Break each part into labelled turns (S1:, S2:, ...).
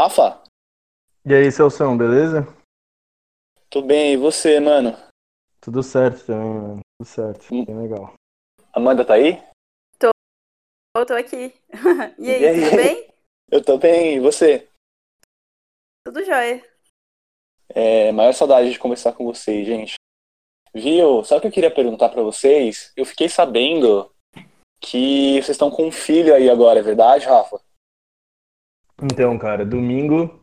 S1: Rafa?
S2: E aí, Celção, beleza?
S1: Tudo bem, e você, mano?
S2: Tudo certo também, mano. Tudo certo,
S1: Hum.
S2: bem legal.
S1: Amanda tá aí?
S3: Eu tô aqui. E aí,
S1: E aí?
S3: tudo bem?
S1: Eu tô bem, e você?
S3: Tudo jóia.
S1: É, maior saudade de conversar com vocês, gente. Viu? Sabe o que eu queria perguntar pra vocês? Eu fiquei sabendo que vocês estão com um filho aí agora, é verdade, Rafa?
S2: Então, cara, domingo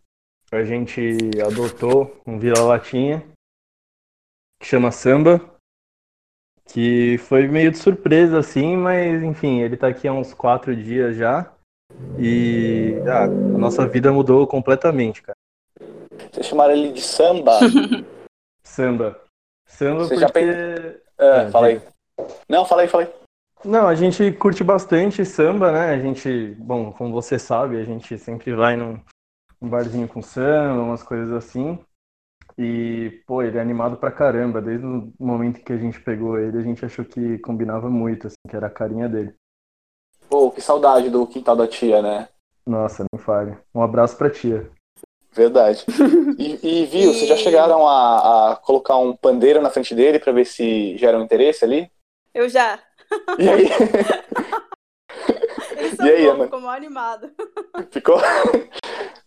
S2: a gente adotou um vira-latinha que chama Samba, que foi meio de surpresa, assim, mas enfim, ele tá aqui há uns quatro dias já e ah, a nossa vida mudou completamente, cara.
S1: Vocês chamaram ele de samba?
S2: Samba. Samba
S1: Você já
S2: porque...
S1: É,
S2: É,
S1: fala aí. Não, fala aí, fala aí.
S2: Não, a gente curte bastante samba, né? A gente, bom, como você sabe, a gente sempre vai num, num barzinho com samba, umas coisas assim. E, pô, ele é animado pra caramba. Desde o momento que a gente pegou ele, a gente achou que combinava muito, assim, que era a carinha dele.
S1: Pô, que saudade do quintal da tia, né?
S2: Nossa, nem fale. Um abraço pra tia.
S1: Verdade. E, e viu, vocês já
S3: E-
S1: chegaram a, a colocar um pandeiro na frente dele pra ver se gera um interesse ali?
S3: Eu já.
S1: E aí?
S3: Eles
S1: E aí,
S3: são
S1: Amanda?
S3: como animado.
S1: Ficou?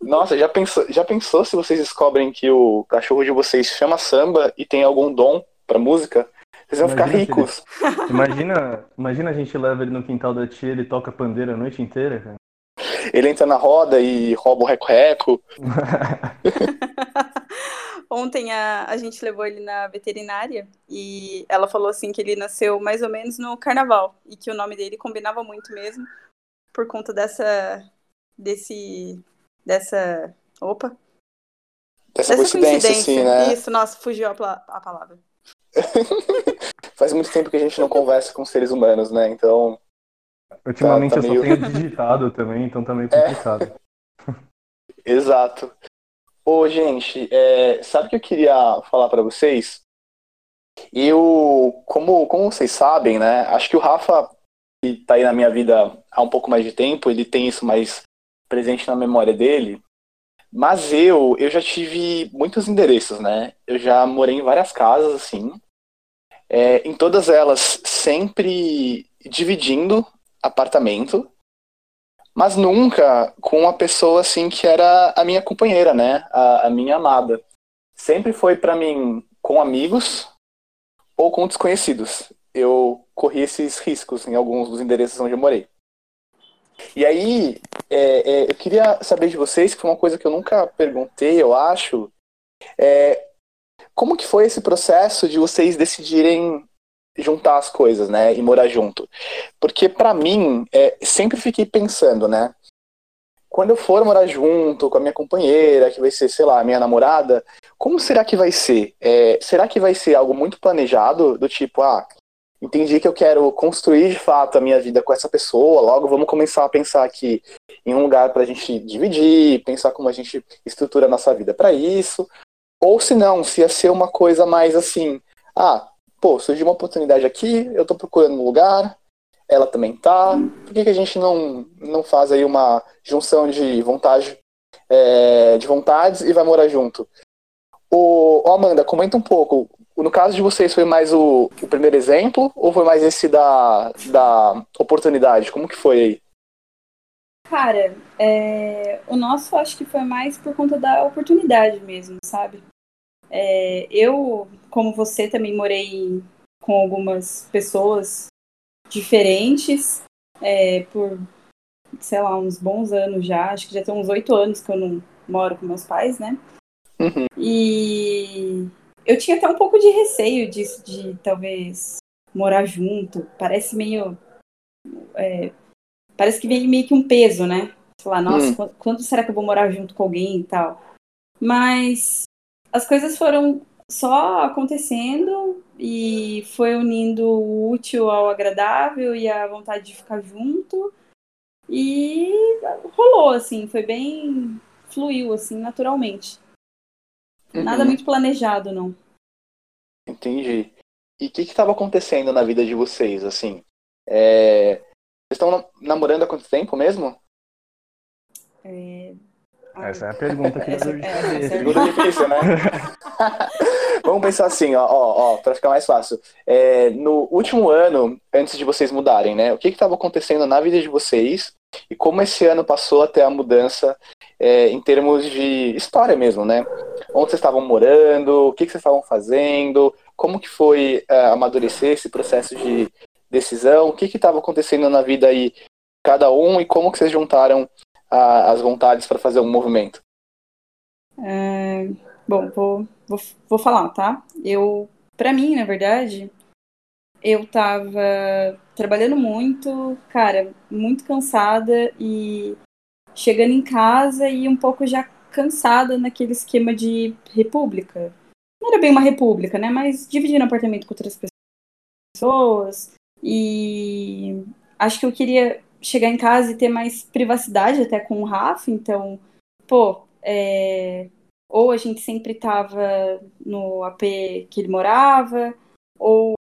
S1: Nossa, já pensou, já pensou se vocês descobrem que o cachorro de vocês chama samba e tem algum dom pra música? Vocês vão ficar
S2: Imagina ele-
S1: ricos.
S2: Imagina, imagina a gente leva ele no quintal da tia, ele toca pandeira a noite inteira, cara.
S1: Ele entra na roda e rouba o reco-reco.
S3: Ontem a, a gente levou ele na veterinária e ela falou assim que ele nasceu mais ou menos no carnaval e que o nome dele combinava muito mesmo por conta dessa desse dessa opa
S1: Dessa,
S3: dessa
S1: coincidência, assim, né?
S3: Isso, nossa, fugiu a, a palavra.
S1: Faz muito tempo que a gente não conversa com seres humanos, né? Então,
S2: Ultimamente
S1: Tá- tá
S2: eu
S1: meio-
S2: só tenho digitado também, então tá meio complicado.
S1: exato. Ô, gente, é, sabe o que eu queria falar pra vocês? Eu, como, como vocês sabem, né? Acho que o Rafa, que tá aí na minha vida há um pouco mais de tempo, ele tem isso mais presente na memória dele. Mas eu, eu já tive muitos endereços, né? Eu já morei em várias casas, assim. É, em todas elas, sempre dividindo apartamento, mas nunca com uma pessoa assim que era a minha companheira, né? A, a minha amada. Sempre foi pra mim com amigos ou com desconhecidos. Eu corri esses riscos em alguns dos endereços onde eu morei. E aí, é, é, eu queria saber de vocês, que foi uma coisa que eu nunca perguntei, eu acho, é, como que foi esse processo de vocês decidirem juntar as coisas, né, e morar junto? Porque pra mim, é, sempre fiquei pensando, né, quando eu for morar junto com a minha companheira, que vai ser, sei lá, a minha namorada, como será que vai ser? É, será que vai ser algo muito planejado, do tipo, ah, entendi que eu quero construir de fato a minha vida com essa pessoa, logo vamos começar a pensar aqui em um lugar pra gente dividir, pensar como a gente estrutura a nossa vida pra isso. Ou se não, se ia ser uma coisa mais assim, ah, pô, surgiu uma oportunidade aqui, eu tô procurando um lugar, ela também tá, por que, que a gente não, não faz aí uma junção de vontade, é, de vontades e vai morar junto? Ô, ô, Amanda, comenta um pouco, no caso de vocês foi mais o, o primeiro exemplo ou foi mais esse da, da oportunidade? Como que foi aí?
S3: Cara, é, o nosso acho que foi mais por conta da oportunidade mesmo, sabe? É, eu, como você, também morei com algumas pessoas diferentes é, por, sei lá, uns bons anos já. Acho que já tem uns oito anos que eu não moro com meus pais, né?
S1: Uhum.
S3: E eu tinha até um pouco de receio disso, de talvez morar junto. Parece meio. é, parece que vem meio que um peso, né? Sei lá, nossa,
S1: Hum.
S3: quando, quando será que eu vou morar junto com alguém e tal? Mas as coisas foram só acontecendo e foi unindo o útil ao agradável e a vontade de ficar junto. E rolou, assim, foi bem. fluiu, assim, naturalmente. Nada
S1: Uhum.
S3: muito planejado, não.
S1: Entendi. E o que estava acontecendo na vida de vocês, assim? É, Vocês estão nam- namorando há quanto tempo mesmo?
S3: É,
S2: Essa é a pergunta que
S3: Essa-
S2: dá dor de
S3: é,
S2: cabeça.
S3: essa é a
S1: Pergunta difícil, né? Vamos pensar assim, ó, ó, ó, pra ficar mais fácil. É, no último ano, antes de vocês mudarem, né? O que estava acontecendo na vida de vocês e como esse ano passou até a mudança é, em termos de história mesmo, né? Onde vocês estavam morando, o que, que vocês estavam fazendo, como que foi é, amadurecer esse processo de decisão, o que que estava acontecendo na vida aí cada um e como que vocês juntaram a- as vontades para fazer um movimento.
S3: É, bom, vou, vou, vou falar, tá? Eu, pra mim, na verdade, eu tava trabalhando muito, cara, muito cansada e chegando em casa e um pouco já cansada naquele esquema de república. Não era bem uma república, né? Mas dividindo apartamento com outras pessoas. E acho que eu queria chegar em casa e ter mais privacidade até com o Rafa, então, pô, é, ou a gente sempre estava no AP que ele morava, ou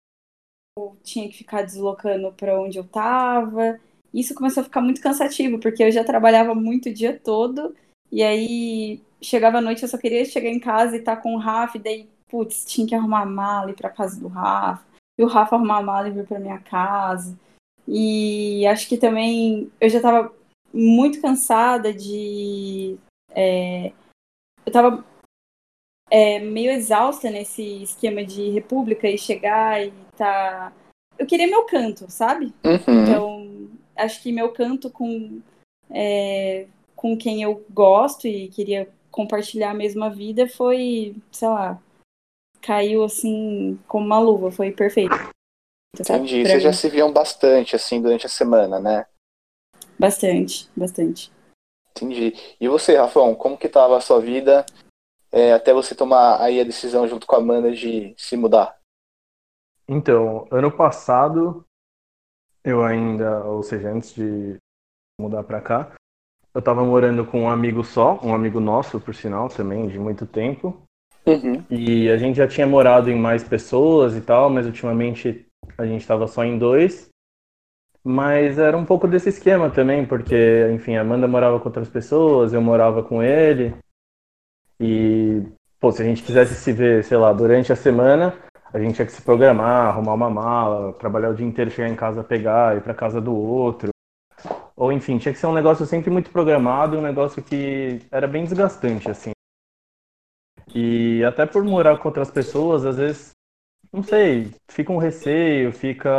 S3: tinha que ficar deslocando para onde eu estava. Isso começou a ficar muito cansativo, porque eu já trabalhava muito o dia todo, e aí chegava à noite eu só queria chegar em casa e estar com o Rafa, e daí, putz, tinha que arrumar a mala e ir para casa do Rafa, e o Rafa arrumar a mala e vir para minha casa. E acho que também eu já estava muito cansada de. é, eu estava meio exausta nesse esquema de república e chegar e tá. Eu queria meu canto, sabe?
S1: Uhum.
S3: Então, acho que meu canto com, é, com quem eu gosto e queria compartilhar a mesma vida foi, sei lá, caiu assim como uma luva, foi perfeito.
S1: Entendi.
S3: Pra
S1: Vocês já se viam bastante, assim, durante a semana, né?
S3: Bastante, bastante.
S1: Entendi. E você, Rafão, como que tava a sua vida é, até você tomar aí a decisão junto com a Amanda de se mudar?
S2: Então, ano passado, eu ainda, ou seja, antes de mudar pra cá, eu tava morando com um amigo só, um amigo nosso, por sinal, também, de muito tempo.
S1: Uhum.
S2: E a gente já tinha morado em mais pessoas e tal, mas ultimamente a gente estava só em dois. Mas era um pouco desse esquema também, porque, enfim, a Amanda morava com outras pessoas, eu morava com ele. E, pô, se a gente quisesse se ver, sei lá, durante a semana, a gente tinha que se programar, arrumar uma mala, trabalhar o dia inteiro, chegar em casa, pegar, ir pra casa do outro. Ou, enfim, tinha que ser um negócio sempre muito programado, um negócio que era bem desgastante, assim. E até por morar com outras pessoas, às vezes, não sei, fica um receio, fica,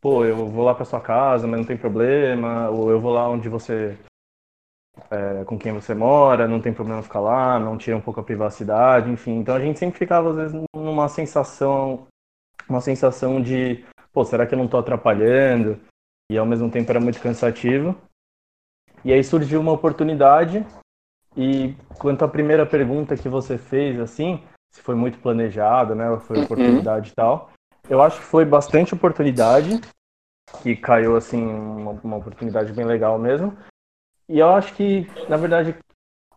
S2: pô, eu vou lá pra sua casa, mas não tem problema, ou eu vou lá onde você, é, com quem você mora, não tem problema ficar lá, não tira um pouco a privacidade, enfim. Então a gente sempre ficava, às vezes, numa sensação, uma sensação de, pô, será que eu não tô atrapalhando? E ao mesmo tempo era muito cansativo. E aí surgiu uma oportunidade e quanto à primeira pergunta que você fez, assim, se foi muito planejado, né? Foi
S1: Uhum.
S2: oportunidade e tal. Eu acho que foi bastante oportunidade, que caiu, assim, uma, uma oportunidade bem legal mesmo. E eu acho que, na verdade,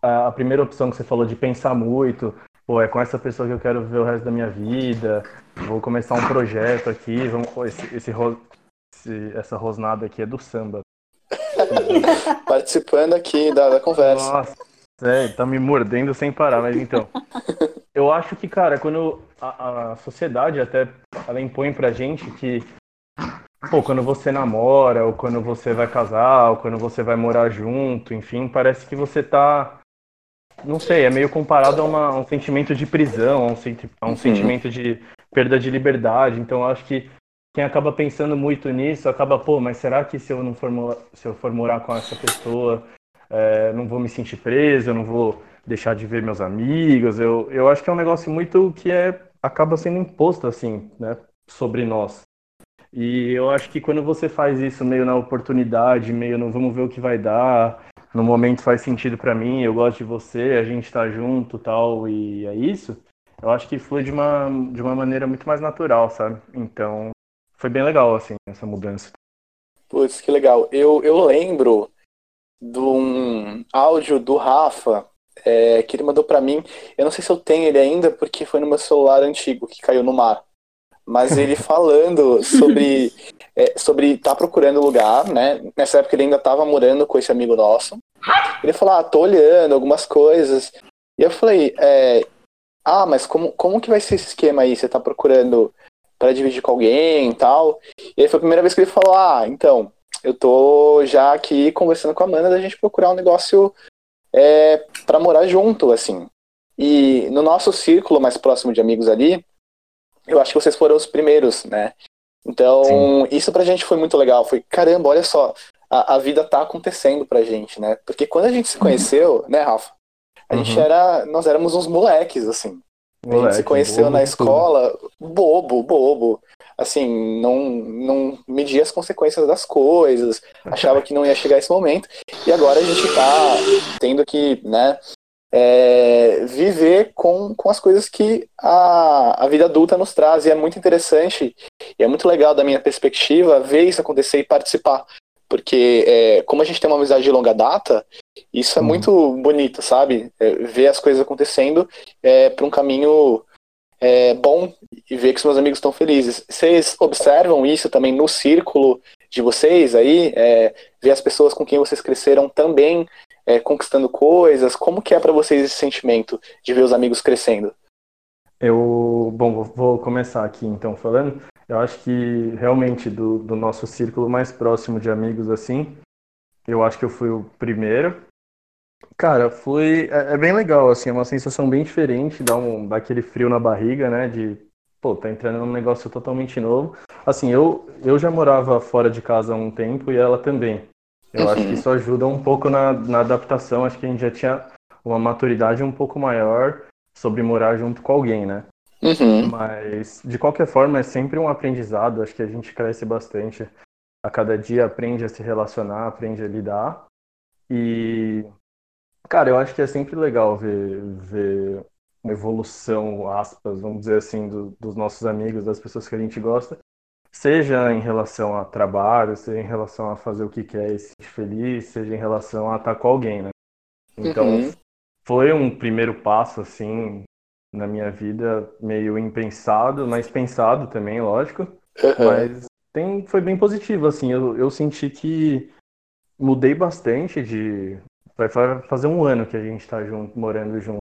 S2: a, a primeira opção que você falou de pensar muito, pô, é com essa pessoa que eu quero viver o resto da minha vida, vou começar um projeto aqui, vamos, esse, esse, esse- essa rosnada aqui é do samba.
S1: Participando aqui da, da conversa.
S2: Nossa, é, tá me mordendo sem parar, mas então. Eu acho que, cara, quando a, a sociedade até ela impõe pra gente que, pô, quando você namora, ou quando você vai casar, ou quando você vai morar junto, enfim, parece que você tá. Não sei, é meio comparado a, uma- a um sentimento de prisão, a um, senti- a um
S1: Uhum.
S2: sentimento de perda de liberdade. Então, eu acho que quem acaba pensando muito nisso acaba, pô, mas será que se eu não for, se eu for morar com essa pessoa, é, não vou me sentir preso, eu não vou deixar de ver meus amigos. Eu, eu acho que é um negócio muito que é, acaba sendo imposto, assim, né, sobre nós. E eu acho que quando você faz isso meio na oportunidade, meio no vamos ver o que vai dar, no momento faz sentido pra mim, eu gosto de você, a gente tá junto tal, e é isso, eu acho que flui de uma, de uma maneira muito mais natural, sabe? Então, foi bem legal, assim, essa mudança.
S1: Putz, que legal. Eu, eu lembro de um áudio do Rafa é, que ele mandou pra mim. Eu não sei se eu tenho ele ainda, porque foi no meu celular antigo que caiu no mar. Mas ele falando sobre é, sobre estar procurando lugar, né? Nessa época ele ainda estava morando com esse amigo nosso. Ele falou, ah, tô olhando algumas coisas. E eu falei, é, ah, mas como, como que vai ser esse esquema aí? Você tá procurando para dividir com alguém e tal? E aí foi a primeira vez que ele falou, ah, então, eu tô já aqui conversando com a Amanda da gente procurar um negócio é, para morar junto, assim. E no nosso círculo mais próximo de amigos ali, eu acho que vocês foram os primeiros, né? Então, Sim. isso pra gente foi muito legal. Foi, caramba, olha só, a, a, vida tá acontecendo pra gente, né? Porque quando a gente se conheceu, né, Rafa? A uhum. gente era. Nós éramos uns moleques, assim. Moleque, a gente se conheceu na escola, tudo. bobo, bobo. Assim, não, não media as consequências das coisas, achava que não ia chegar esse momento. E agora a gente tá tendo que, né, é, viver com, com as coisas que a, a vida adulta nos traz. E é muito interessante e é muito legal da minha perspectiva ver isso acontecer e participar. Porque é, como a gente tem uma amizade de longa data, isso é uhum. muito bonito, sabe? É, ver as coisas acontecendo é, para um caminho é, bom ver que os meus amigos estão felizes. Vocês observam isso também no círculo de vocês aí? É, ver as pessoas com quem vocês cresceram também é, conquistando coisas? Como que é para vocês esse sentimento de ver os amigos crescendo?
S2: Eu, bom, vou começar aqui então falando. Eu acho que realmente do, do nosso círculo mais próximo de amigos assim, eu acho que eu fui o primeiro. Cara, foi é, é bem legal assim, é uma sensação bem diferente, dá um dá aquele frio na barriga, né, de pô, tá entrando num negócio totalmente novo. Assim, eu eu já morava fora de casa há um tempo e ela também. Eu uhum. acho que isso ajuda um pouco na, na adaptação. Acho que a gente já tinha uma maturidade um pouco maior sobre morar junto com alguém, né?
S1: Uhum.
S2: Mas, de qualquer forma, é sempre um aprendizado. Acho que a gente cresce bastante. A cada dia aprende a se relacionar, aprende a lidar. E, cara, eu acho que é sempre legal ver, ver uma evolução, aspas, vamos dizer assim, do, dos nossos amigos, das pessoas que a gente gosta. Seja em relação a trabalho, seja em relação a fazer o que quer e se sentir feliz, seja em relação a estar com alguém, né? Então, uhum. foi um primeiro passo, assim, na minha vida, meio impensado, mas pensado também, lógico. Uhum. Mas tem, foi bem positivo, assim. Eu, eu senti que mudei bastante de. Vai fazer um ano que a gente está junto, morando junto.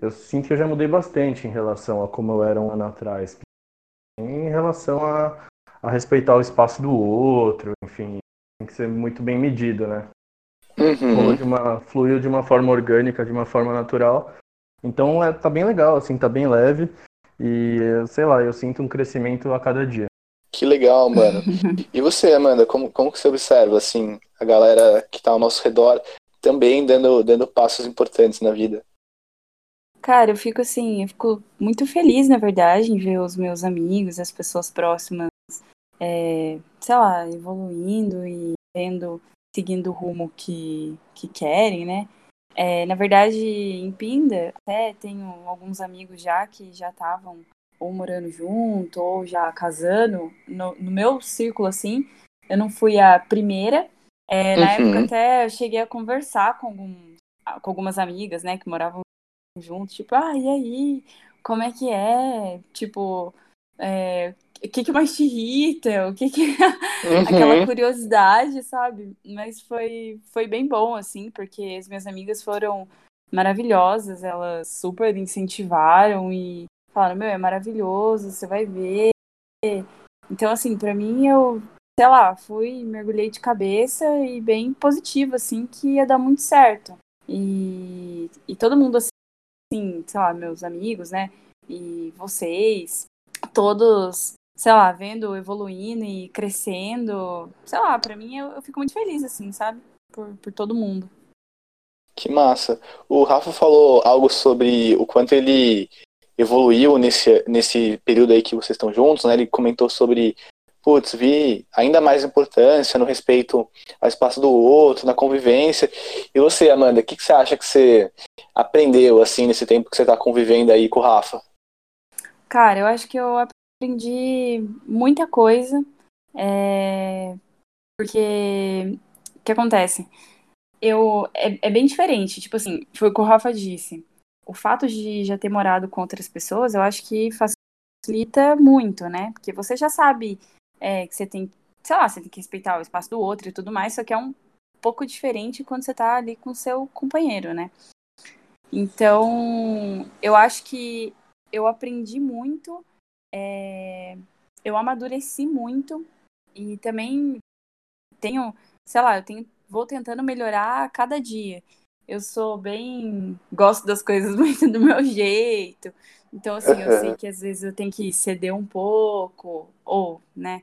S2: Eu sinto que eu já mudei bastante em relação a como eu era um ano atrás. Em relação a a respeitar o espaço do outro, enfim, tem que ser muito bem medido, né?
S1: Uhum.
S2: De uma, fluiu de uma forma orgânica, de uma forma natural. Então é, tá bem legal, assim, tá bem leve. E, sei lá, eu sinto um crescimento a cada dia.
S1: Que legal, mano. E você, Amanda, como, como que você observa, assim, a galera que tá ao nosso redor também dando, dando passos importantes na vida?
S3: Cara, eu fico assim, eu fico muito feliz, na verdade, em ver os meus amigos, as pessoas próximas é, sei lá, evoluindo e vendo, seguindo o rumo que, que querem, né? É, na verdade, em Pinda, até tenho alguns amigos já que já estavam ou morando junto, ou já casando. No, no, meu círculo, assim, eu não fui a primeira. É, na uhum. época, até eu cheguei a conversar com, algum, com algumas amigas, né, que moravam juntos. Tipo, ah, e aí? Como é que é? Tipo, é, o que, que mais te irrita, o que, que... Uhum. aquela curiosidade, sabe? Mas foi, foi bem bom, assim, porque as minhas amigas foram maravilhosas, elas super incentivaram e falaram, meu, é maravilhoso, você vai ver. Então, assim, para mim, eu, sei lá, fui, mergulhei de cabeça e bem positivo, assim, que ia dar muito certo. E, e todo mundo, assim, sei lá, meus amigos, né, e vocês, todos sei lá, vendo evoluindo e crescendo, sei lá, para mim eu, eu, fico muito feliz, assim, sabe? Por, por todo mundo.
S1: Que massa. O Rafa falou algo sobre o quanto ele evoluiu nesse, nesse período aí que vocês estão juntos, né? Ele comentou sobre, putz, vi ainda mais importância no respeito ao espaço do outro, na convivência. E você, Amanda, o que, que você acha que você aprendeu, assim, nesse tempo que você está convivendo aí com o Rafa?
S3: Cara, eu acho que eu aprendi muita coisa, é, porque o que acontece? Eu, é, é, bem diferente, tipo assim, foi o que o Rafa disse. O fato de já ter morado com outras pessoas, eu acho que facilita muito, né? Porque você já sabe é, que você tem, sei lá, você tem que respeitar o espaço do outro e tudo mais, só que é um pouco diferente quando você tá ali com seu companheiro, né? Então, eu acho que eu aprendi muito, é, eu amadureci muito e também tenho, sei lá, eu tenho, vou tentando melhorar a cada dia. Eu sou bem. gosto das coisas muito do meu jeito. Então, assim, eu sei que às vezes eu tenho que ceder um pouco, ou, né?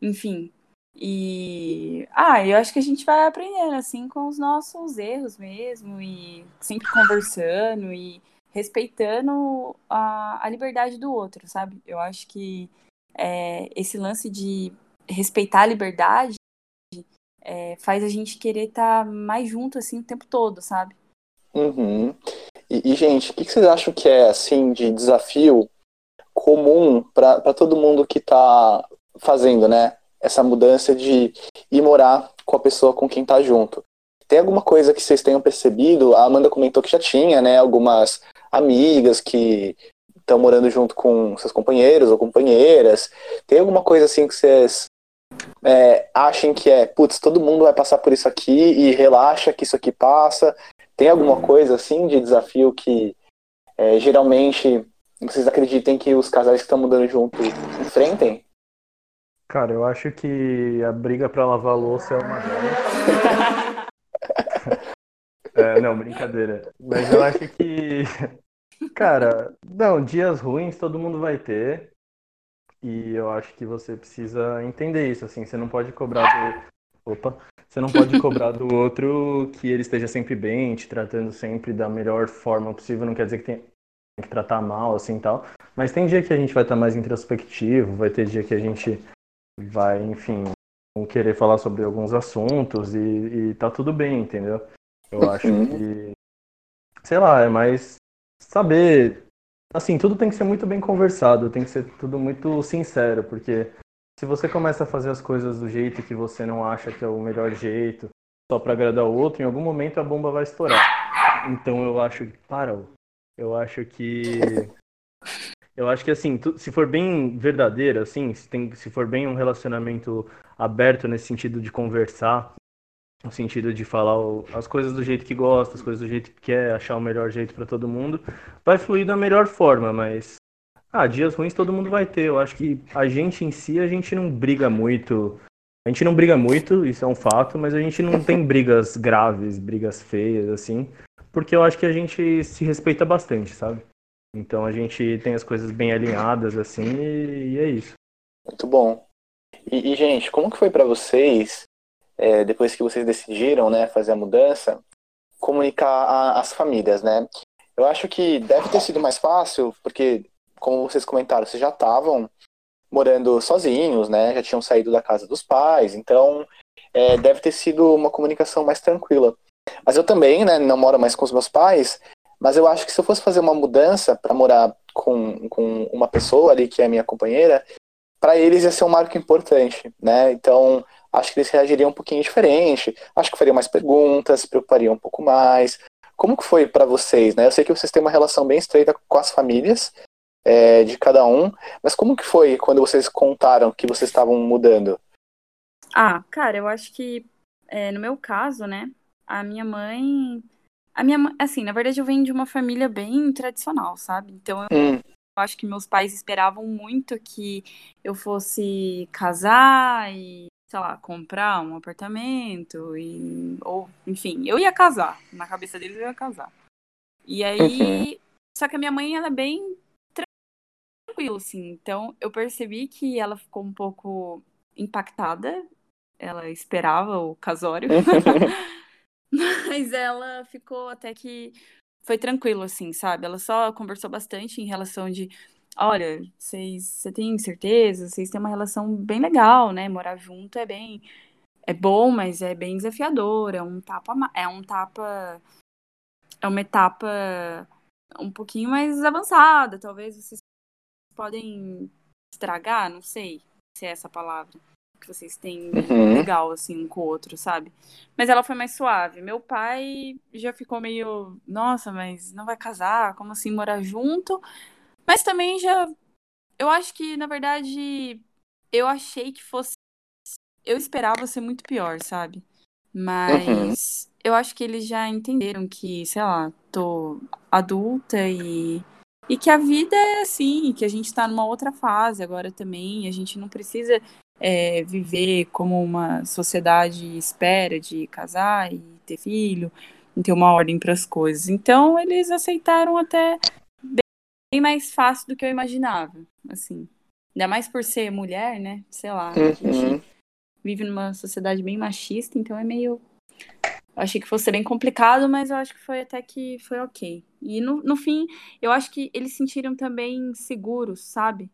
S3: Enfim. E. Ah, eu acho que a gente vai aprendendo, assim, com os nossos erros mesmo, e sempre conversando e respeitando a, a liberdade do outro, sabe? Eu acho que é, esse lance de respeitar a liberdade é, faz a gente querer estar tá mais junto assim o tempo todo, sabe?
S1: Uhum. E, e, gente, o que, vocês acham que é assim de desafio comum para todo mundo que está fazendo, né? Essa mudança de ir morar com a pessoa com quem está junto. Tem alguma coisa que vocês tenham percebido? A Amanda comentou que já tinha, né? Algumas amigas que estão morando junto com seus companheiros ou companheiras. Tem alguma coisa assim que vocês é, achem que é, putz, todo mundo vai passar por isso aqui e relaxa que isso aqui passa. Tem alguma coisa assim de desafio que é, geralmente vocês acreditem que os casais que estão mudando junto enfrentem?
S2: Cara, eu acho que a briga para lavar louça é uma delas. é, não, brincadeira. Mas eu acho que, cara, não, dias ruins todo mundo vai ter. E eu acho que você precisa entender isso, assim, você não pode cobrar do. Opa! Você não pode cobrar do outro que ele esteja sempre bem, te tratando sempre da melhor forma possível. Não quer dizer que tem que tratar mal, assim tal. Mas tem dia que a gente vai estar mais introspectivo, vai ter dia que a gente vai, enfim, querer falar sobre alguns assuntos e, e tá tudo bem, entendeu? Eu acho uhum. que. Sei lá, é mais saber assim, tudo tem que ser muito bem conversado, tem que ser tudo muito sincero, porque se você começa a fazer as coisas do jeito que você não acha que é o melhor jeito, só para agradar o outro, em algum momento a bomba vai estourar. Então eu acho que para, eu acho que eu acho que assim, se for bem verdadeiro, assim, se, tem, se for bem um relacionamento aberto nesse sentido de conversar, no sentido de falar as coisas do jeito que gosta, as coisas do jeito que quer, achar o melhor jeito para todo mundo, vai fluir da melhor forma, mas ah, dias ruins todo mundo vai ter. Eu acho que a gente em si, a gente não briga muito. A gente não briga muito, isso é um fato, mas a gente não tem brigas graves, brigas feias, assim, porque eu acho que a gente se respeita bastante, sabe? Então a gente tem as coisas bem alinhadas, assim, e, e é isso.
S1: Muito bom. E, e gente, como que foi para vocês é, depois que vocês decidiram né, fazer a mudança, comunicar a, as famílias, né? Eu acho que deve ter sido mais fácil, porque, como vocês comentaram, vocês já estavam morando sozinhos, né? Já tinham saído da casa dos pais, então é, deve ter sido uma comunicação mais tranquila. Mas eu também, né, não moro mais com os meus pais, mas eu acho que se eu fosse fazer uma mudança para morar com, com uma pessoa ali que é minha companheira, para eles ia ser um marco importante, né? Então, acho que eles reagiriam um pouquinho diferente, acho que fariam mais perguntas, se preocupariam um pouco mais. Como que foi para vocês, né? Eu sei que vocês têm uma relação bem estreita com as famílias é, de cada um, mas como que foi quando vocês contaram que vocês estavam mudando?
S3: Ah, cara, eu acho que é, no meu caso, né, a minha mãe, a minha assim, na verdade eu venho de uma família bem tradicional, sabe? Então eu, hum. eu acho que meus pais esperavam muito que eu fosse casar e sei lá, comprar um apartamento e ou enfim, eu ia casar, na cabeça deles eu ia casar. E aí, uhum. só que a minha mãe ela é bem tranquila assim. Então, eu percebi que ela ficou um pouco impactada. Ela esperava o casório. Mas ela ficou até que foi tranquilo assim, sabe? Ela só conversou bastante em relação de olha, vocês, você tem certeza? Vocês têm uma relação bem legal, né? Morar junto é bem, é bom, mas é bem desafiador. É um tapa, é um tapa, é uma etapa um pouquinho mais avançada. Talvez vocês podem estragar, não sei se é essa palavra que vocês têm uhum. legal assim um com o outro, sabe? Mas ela foi mais suave. Meu pai já ficou meio, nossa, mas não vai casar? Como assim morar junto? Mas também já. Eu acho que, na verdade, eu achei que fosse. Eu esperava ser muito pior, sabe? Mas uhum. eu acho que eles já entenderam que, sei lá, tô adulta e e que a vida é assim, que a gente está numa outra fase agora também. A gente não precisa é, viver como uma sociedade espera de casar e ter filho, e ter uma ordem para as coisas. Então eles aceitaram até bem mais fácil do que eu imaginava, assim. Ainda mais por ser mulher, né? Sei lá, uhum. a gente uhum. vive numa sociedade bem machista, então é meio achei que fosse bem complicado, mas eu acho que foi até que foi ok. E no, no fim, eu acho que eles sentiram também seguros, sabe?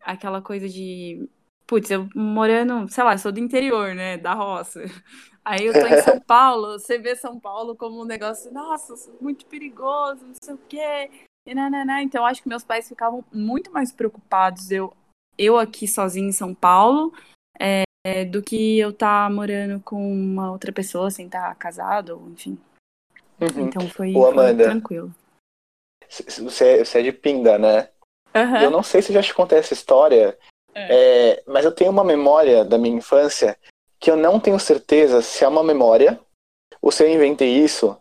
S3: Aquela coisa de. Putz, eu morando, sei lá, sou do interior, né? Da roça. Aí eu tô em São Paulo, você vê São Paulo como um negócio, nossa, muito perigoso, não sei o quê. E nananá. Então, eu acho que meus pais ficavam muito mais preocupados. Eu, eu aqui sozinha em São Paulo, é, é, do que eu estar tá morando com uma outra pessoa sem estar tá casado, enfim. Uhum. Então foi, Ô, Amanda, foi tranquilo.
S1: Você, você é de Pinda, né? Uhum. Eu não sei se já te contei essa história, é. É, mas eu tenho uma memória da minha infância que eu não tenho certeza se é uma memória ou se eu inventei isso,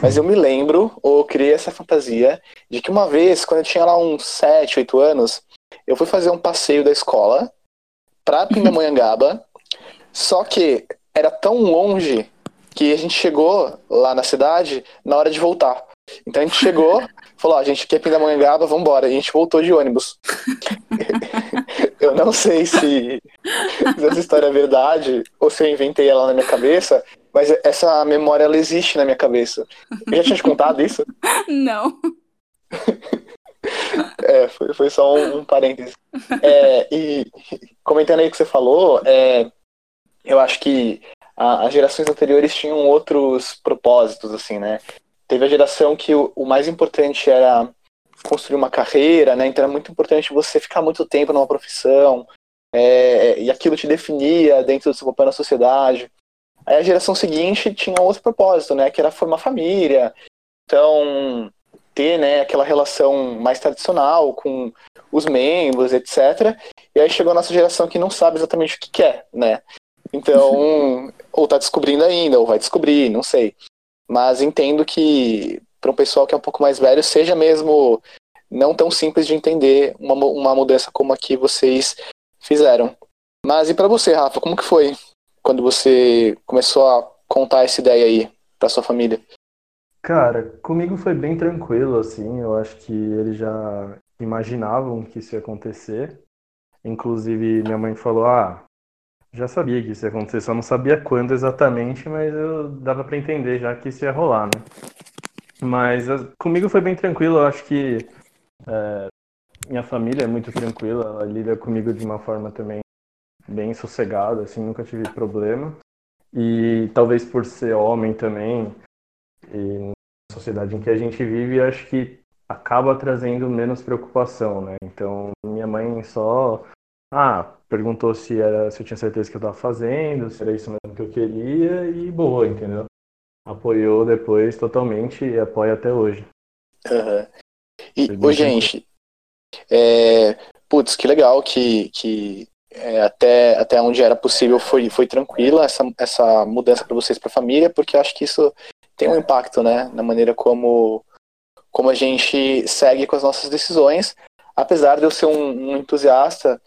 S1: mas eu me lembro, ou criei essa fantasia, de que uma vez, quando eu tinha lá uns 7, 8 anos, eu fui fazer um passeio da escola pra Pindamonhangaba. só que era tão longe que a gente chegou lá na cidade na hora de voltar. Então a gente chegou, falou, ó, a gente quer Pindamonhangaba, vamos embora. E a gente voltou de ônibus. eu não sei se, se essa história é verdade ou se eu inventei ela na minha cabeça, mas essa memória ela existe na minha cabeça. Eu já tinha te contado isso?
S3: Não.
S1: É, foi, foi só um, um parênteses. É, e comentando aí o que você falou, é, eu acho que a, as gerações anteriores tinham outros propósitos, assim, né? Teve a geração que o, o mais importante era construir uma carreira, né? Então era muito importante você ficar muito tempo numa profissão, é, e aquilo te definia dentro do seu papel na sociedade. Aí a geração seguinte tinha outro propósito, né? Que era formar família. Então, ter né, aquela relação mais tradicional com os membros, etc. E aí chegou a nossa geração que não sabe exatamente o que quer, né? Então, ou tá descobrindo ainda, ou vai descobrir, não sei. Mas entendo que para um pessoal que é um pouco mais velho, seja mesmo não tão simples de entender uma, uma mudança como a que vocês fizeram. Mas e para você, Rafa, como que foi quando você começou a contar essa ideia aí para sua família?
S2: Cara, comigo foi bem tranquilo, assim. Eu acho que eles já imaginavam que isso ia acontecer. Inclusive, minha mãe falou: Ah, já sabia que isso ia acontecer, só não sabia quando exatamente, mas eu dava para entender já que isso ia rolar, né? Mas comigo foi bem tranquilo. Eu acho que é, minha família é muito tranquila, ela lida comigo de uma forma também bem sossegada, assim, nunca tive problema. E talvez por ser homem também, e na sociedade em que a gente vive, acho que acaba trazendo menos preocupação, né? Então, minha mãe só ah, perguntou se era se eu tinha certeza que eu estava fazendo, se era isso mesmo que eu queria e boa, entendeu? Apoiou depois totalmente e apoia até hoje.
S1: Uhum. E, ô, gente, é, putz, que legal que, que é, até, até onde era possível foi, foi tranquila essa, essa mudança para vocês, para a família, porque eu acho que isso tem um impacto, né, na maneira como, como a gente segue com as nossas decisões, apesar de eu ser um, um entusiasta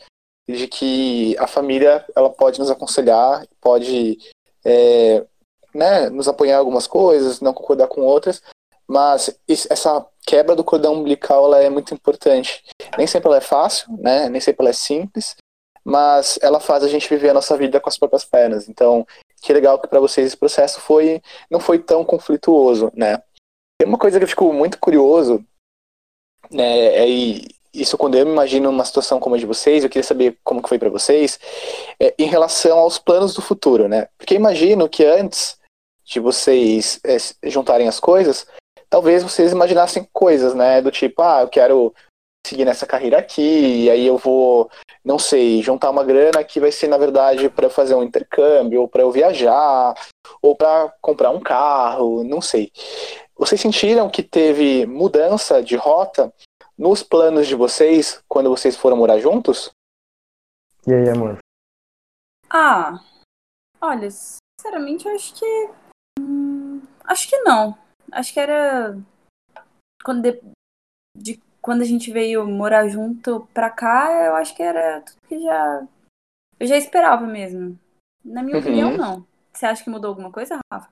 S1: de que a família ela pode nos aconselhar, pode é, né, nos apoiar em algumas coisas, não concordar com outras, mas essa quebra do cordão umbilical ela é muito importante. Nem sempre ela é fácil, né? Nem sempre ela é simples, mas ela faz a gente viver a nossa vida com as próprias pernas. Então, que legal que para vocês esse processo foi não foi tão conflituoso, né? Tem uma coisa que eu fico muito curioso, né, é, isso quando eu me imagino numa situação como a de vocês, eu queria saber como que foi para vocês, é, em relação aos planos do futuro, né? Porque imagino que antes de vocês é, juntarem as coisas, talvez vocês imaginassem coisas, né, do tipo, ah, eu quero seguir nessa carreira aqui, e aí eu vou, não sei, juntar uma grana que vai ser, na verdade, para fazer um intercâmbio, ou para eu viajar, ou para comprar um carro, não sei. Vocês sentiram que teve mudança de rota nos planos de vocês quando vocês foram morar juntos?
S2: E aí, amor?
S3: Ah, olha, Sinceramente, eu acho que. Hum, acho que não. Acho que era. Quando, de, de, quando a gente veio morar junto pra cá, eu acho que era tudo que já. Eu já esperava mesmo. Na minha
S1: Uhum.
S3: opinião, não. Você acha que mudou alguma coisa, Rafa?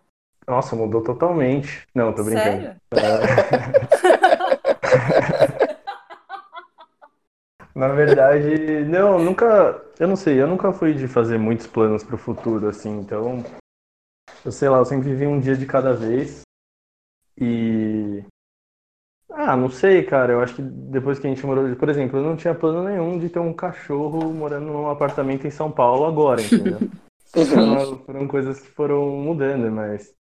S2: Nossa, mudou totalmente. Não, tô brincando.
S3: Sério?
S2: Na verdade, não, nunca. Eu não sei, eu nunca fui de fazer muitos planos pro futuro, assim, então. Eu sei lá, eu sempre vivi um dia de cada vez. E. Ah, não sei, cara. Eu acho que depois que a gente morou. Por exemplo, eu não tinha plano nenhum de ter um cachorro morando num apartamento em São Paulo agora, entendeu? Foram, foram coisas que foram mudando, mas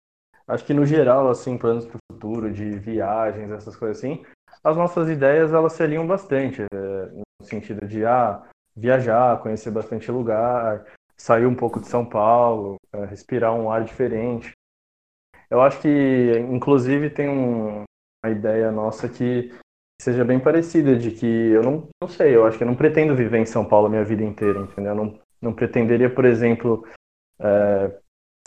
S2: acho que no geral, assim, planos para o futuro, de viagens, essas coisas assim, as nossas ideias elas se alinham bastante, é, no sentido de ah, viajar, conhecer bastante lugar, sair um pouco de São Paulo, é, respirar um ar diferente. Eu acho que, inclusive, tem um- uma ideia nossa que seja bem parecida, de que eu não, não sei, eu acho que eu não pretendo viver em São Paulo a minha vida inteira, entendeu? Eu não, não pretenderia, por exemplo, é,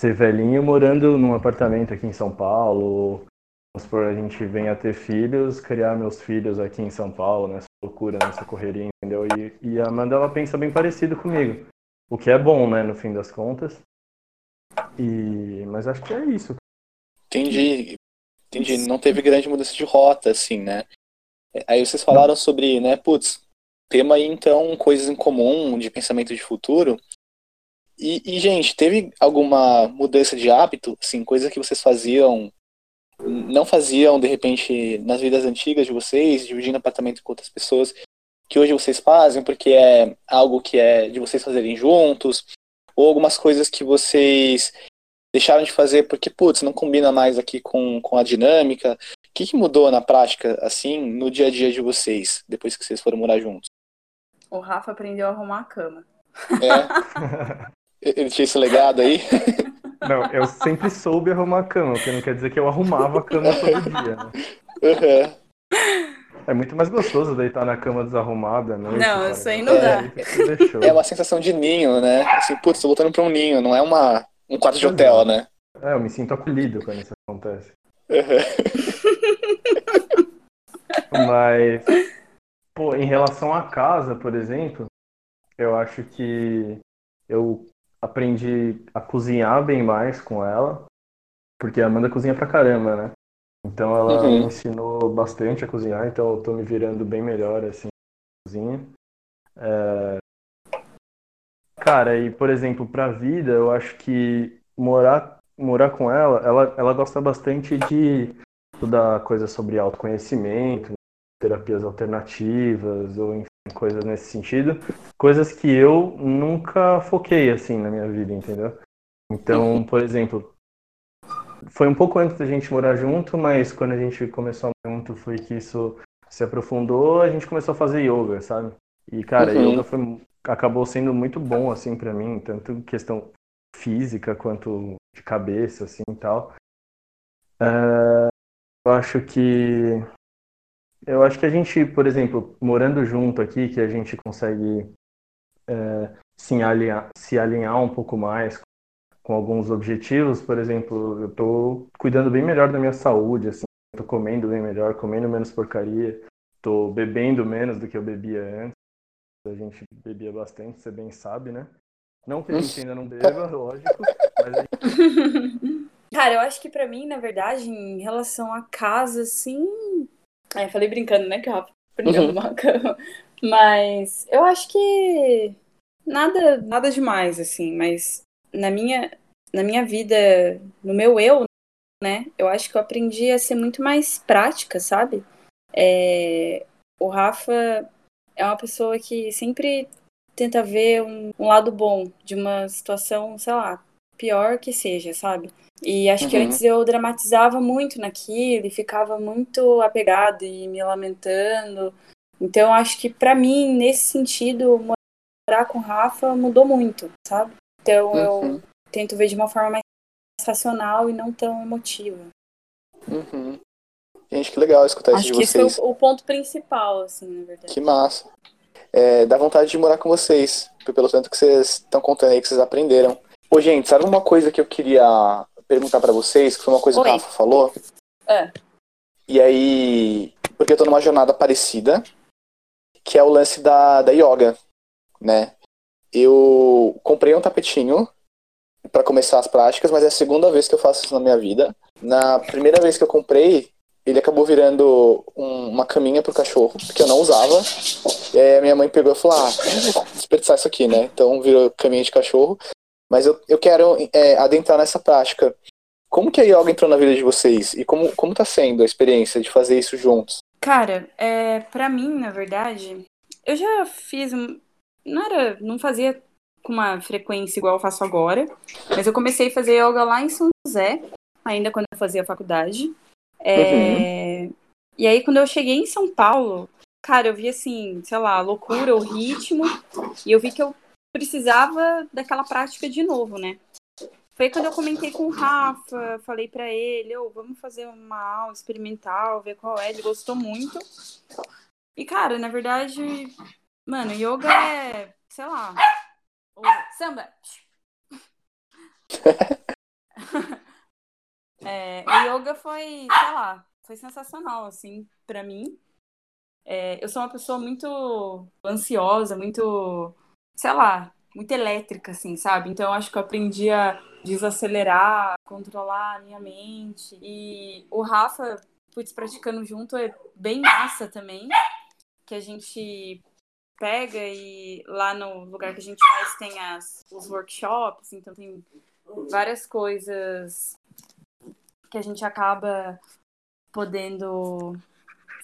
S2: ser velhinho morando num apartamento aqui em São Paulo. ou, supor, a gente venha a ter filhos, criar meus filhos aqui em São Paulo, nessa loucura, nessa correria, entendeu? E, e a Amanda, ela pensa bem parecido comigo. O que é bom, né, no fim das contas. E... Mas acho que é isso.
S1: Entendi. Entendi. Não teve grande mudança de rota, assim, né? Aí vocês falaram sobre, né, putz, tema aí então coisas em comum de pensamento de futuro. E, e, gente, teve alguma mudança de hábito, assim, coisas que vocês faziam, não faziam de repente nas vidas antigas de vocês, dividindo apartamento com outras pessoas, que hoje vocês fazem porque é algo que é de vocês fazerem juntos, ou algumas coisas que vocês deixaram de fazer porque, putz, não combina mais aqui com, com a dinâmica. O que, que mudou na prática, assim, no dia a dia de vocês, depois que vocês foram morar juntos?
S3: O Rafa aprendeu a arrumar a cama.
S1: É? Ele tinha esse legado aí?
S2: Não, eu sempre soube arrumar a cama, o que não quer dizer que eu arrumava a cama todo dia, né?
S1: Uhum.
S2: É muito mais gostoso deitar na cama desarrumada, né?
S3: Não, isso aí não dá.
S1: É uma sensação de ninho, né? Assim, putz, tô voltando pra um ninho, não é uma, um quarto de hotel, né?
S2: É, eu me sinto acolhido quando isso acontece. Mas, pô, em relação à casa, por exemplo, eu acho que eu aprendi a cozinhar bem mais com ela, porque a Amanda cozinha pra caramba, né? Então ela
S1: Uhum.
S2: me ensinou bastante a cozinhar, então eu tô me virando bem melhor, assim, na cozinha. É... Cara, e por exemplo, pra vida, eu acho que morar, morar com ela, ela, ela gosta bastante de estudar coisas sobre autoconhecimento, terapias alternativas, ou enfim, coisas nesse sentido. Coisas que eu nunca foquei, assim, na minha vida, entendeu? Então, por exemplo, foi um pouco antes da gente morar junto, mas quando a gente começou a morar junto foi que isso se aprofundou, a gente começou a fazer yoga, sabe? E, cara,
S1: Uhum.
S2: yoga foi, acabou sendo muito bom, assim, pra mim, tanto questão física quanto de cabeça, assim, e tal. É, eu acho que... Eu acho que a gente, por exemplo, morando junto aqui, que a gente consegue é, se, alinhar, se alinhar um pouco mais com alguns objetivos, por exemplo, eu tô cuidando bem melhor da minha saúde, assim, tô comendo bem melhor, comendo menos porcaria, tô bebendo menos do que eu bebia antes. A gente bebia bastante, você bem sabe, né? Não que a gente ainda não beba, lógico, mas a gente...
S3: Cara, eu acho que pra mim, na verdade, em relação à casa, assim. É, falei brincando, né? Que o Rafa aprendeu
S1: Uhum.
S3: a arrumar a cama. Mas eu acho que nada, nada demais, assim. Mas na minha, na minha vida, no meu eu, né? Eu acho que eu aprendi a ser muito mais prática, sabe? É, o Rafa é uma pessoa que sempre tenta ver um, um lado bom de uma situação, sei lá, pior que seja, sabe? E acho que
S1: Uhum.
S3: antes eu dramatizava muito naquilo e ficava muito apegada e me lamentando. Então acho que pra mim, nesse sentido, morar com o Rafa mudou muito, sabe? Então eu
S1: Uhum.
S3: tento ver de uma forma mais racional e não tão emotiva.
S1: Uhum. Gente, que legal escutar isso
S3: Acho
S1: de
S3: que esse
S1: vocês.
S3: foi o, o ponto principal, assim, na verdade.
S1: Que massa. É, dá vontade de morar com vocês, pelo tanto que vocês estão contando aí que vocês aprenderam. Ô, gente, sabe uma coisa que eu queria perguntar para vocês, que foi uma coisa Oi. que o Rafa falou?
S3: É.
S1: E aí, porque eu tô numa jornada parecida, que é o lance da, da yoga, né? Eu comprei um tapetinho para começar as práticas, mas é a segunda vez que eu faço isso na minha vida. Na primeira vez que eu comprei, ele acabou virando um, uma caminha pro cachorro, que eu não usava. E aí minha mãe pegou e falou: Ah, desperdiçar isso aqui, né? Então virou caminha de cachorro. Mas eu, eu quero é, adentrar nessa prática. Como que a yoga entrou na vida de vocês? E como, como tá sendo a experiência de fazer isso juntos?
S3: Cara, é, para mim, na verdade, eu já fiz. Não era. Não fazia com uma frequência igual eu faço agora. Mas eu comecei a fazer yoga lá em São José, ainda quando eu fazia faculdade. É, uhum. E aí, quando eu cheguei em São Paulo, cara, eu vi assim, sei lá, loucura, o ritmo, e eu vi que eu precisava daquela prática de novo, né? Foi quando eu comentei com o Rafa, falei para ele, oh, vamos fazer uma aula experimental, ver qual é, ele gostou muito. E, cara, na verdade, mano, yoga é, sei lá, o samba. é, o yoga foi, sei lá, foi sensacional, assim, para mim. É, eu sou uma pessoa muito ansiosa, muito, sei lá, muito elétrica, assim, sabe? Então eu acho que eu aprendi a desacelerar, controlar a minha mente. E o Rafa, putz, praticando junto é bem massa também. Que a gente pega e lá no lugar que a gente faz tem as, os workshops, então tem várias coisas que a gente acaba podendo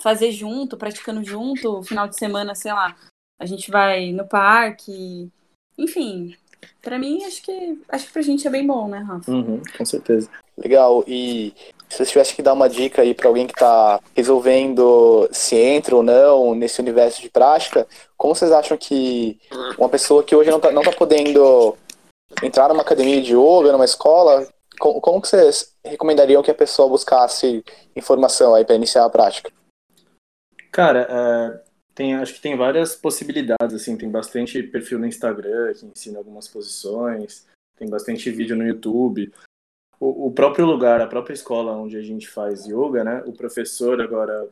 S3: fazer junto, praticando junto, final de semana, sei lá, a gente vai no parque, enfim, para mim acho que acho que pra gente é bem bom, né, Rafa?
S1: Uhum, com certeza. Legal. E se você tivesse que dar uma dica aí para alguém que está resolvendo se entra ou não nesse universo de prática, como vocês acham que uma pessoa que hoje não está não tá podendo entrar numa academia de yoga, numa escola, como, como que vocês recomendariam que a pessoa buscasse informação aí para iniciar a prática?
S2: Cara, é, tem, acho que tem várias possibilidades, assim, tem bastante perfil no Instagram que ensina algumas posições, tem bastante vídeo no YouTube o, o próprio lugar, a própria escola onde a gente faz yoga, né? O professor agora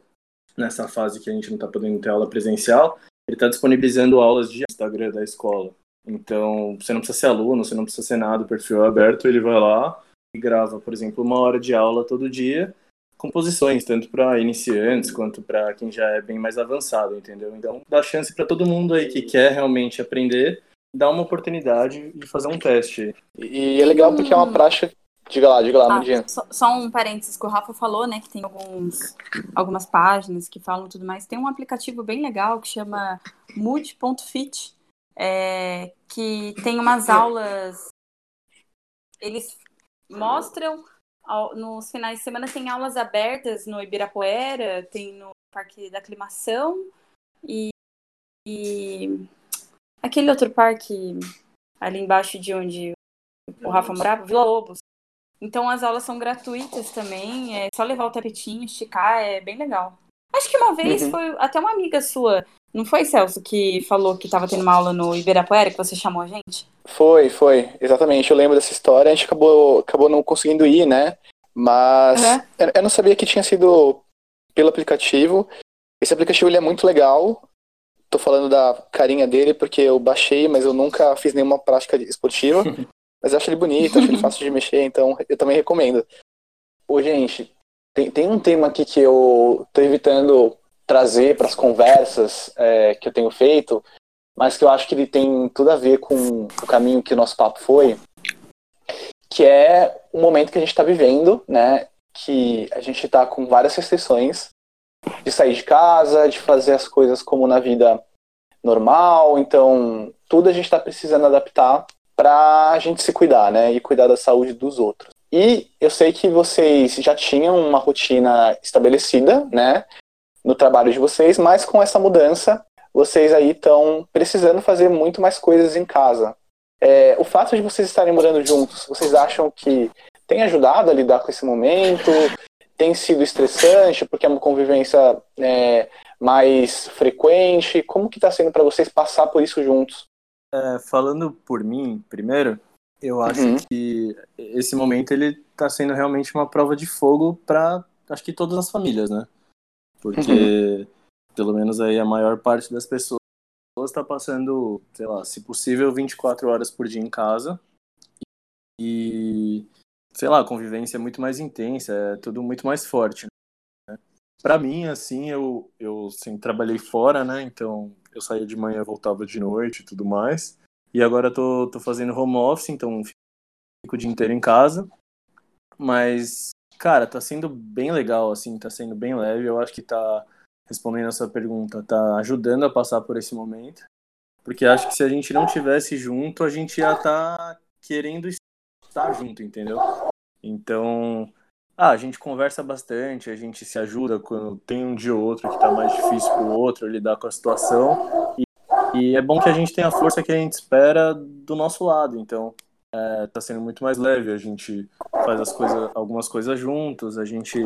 S2: nessa fase que a gente não está podendo ter aula presencial, ele está disponibilizando aulas de Instagram da escola. Então, você não precisa ser aluno, você não precisa ser nada, o perfil é aberto, ele vai lá grava, por exemplo, uma hora de aula todo dia, com posições, tanto para iniciantes quanto para quem já é bem mais avançado, entendeu? Então, dá chance para todo mundo aí que quer realmente aprender, dar uma oportunidade de fazer um teste.
S1: E é legal porque é uma prática Diga lá, diga lá, ah,
S3: só, só, um parênteses que o Rafa falou, né? Que tem alguns, algumas páginas que falam tudo mais. Tem um aplicativo bem legal que chama mood.fit, é, que tem umas aulas. Eles mostram nos finais de semana tem aulas abertas no Ibirapuera, tem no Parque da Aclimação e, e aquele outro parque ali embaixo de onde o Rafa morava, Vila Lobos. Então as aulas são gratuitas também, é só levar o tapetinho, esticar, é bem legal. Acho que uma vez uhum. foi até uma amiga sua, não foi, Celso, que falou que estava tendo uma aula no Ibirapuera, que você chamou a gente?
S1: Foi, foi, exatamente. Eu lembro dessa história, a gente acabou, acabou não conseguindo ir, né? Mas uhum. eu, eu não sabia que tinha sido pelo aplicativo. Esse aplicativo ele é muito legal. Tô falando da carinha dele porque eu baixei, mas eu nunca fiz nenhuma prática esportiva. Mas eu acho ele bonito, acho ele fácil de mexer, então eu também recomendo. Ô, gente, tem, tem um tema aqui que eu tô evitando trazer para as conversas é, que eu tenho feito, mas que eu acho que ele tem tudo a ver com o caminho que o nosso papo foi, que é o momento que a gente está vivendo, né? Que a gente está com várias restrições de sair de casa, de fazer as coisas como na vida normal, então tudo a gente está precisando adaptar para a gente se cuidar, né? E cuidar da saúde dos outros. E eu sei que vocês já tinham uma rotina estabelecida, né? No trabalho de vocês, mas com essa mudança, vocês aí estão precisando fazer muito mais coisas em casa. É, o fato de vocês estarem morando juntos, vocês acham que tem ajudado a lidar com esse momento? Tem sido estressante porque é uma convivência é, mais frequente? Como que está sendo para vocês passar por isso juntos?
S2: É, falando por mim, primeiro, Eu acho uhum. que esse momento ele tá sendo realmente uma prova de fogo para acho que todas as famílias, né? Porque uhum. pelo menos aí a maior parte das pessoas está passando, sei lá, se possível 24 horas por dia em casa. E sei lá, a convivência é muito mais intensa, é tudo muito mais forte. Né? Para mim, assim, eu eu sempre trabalhei fora, né? Então eu saía de manhã, voltava de noite e tudo mais. E agora tô, tô fazendo home office, então fico o dia inteiro em casa. Mas, cara, tá sendo bem legal, assim, tá sendo bem leve. Eu acho que tá, respondendo a sua pergunta, tá ajudando a passar por esse momento. Porque acho que se a gente não tivesse junto, a gente ia tá querendo estar junto, entendeu? Então, ah, a gente conversa bastante, a gente se ajuda quando tem um dia ou outro que tá mais difícil pro outro lidar com a situação. E, e é bom que a gente tenha a força que a gente espera do nosso lado. Então, é, tá sendo muito mais leve. A gente faz as coisas, algumas coisas juntos, a gente.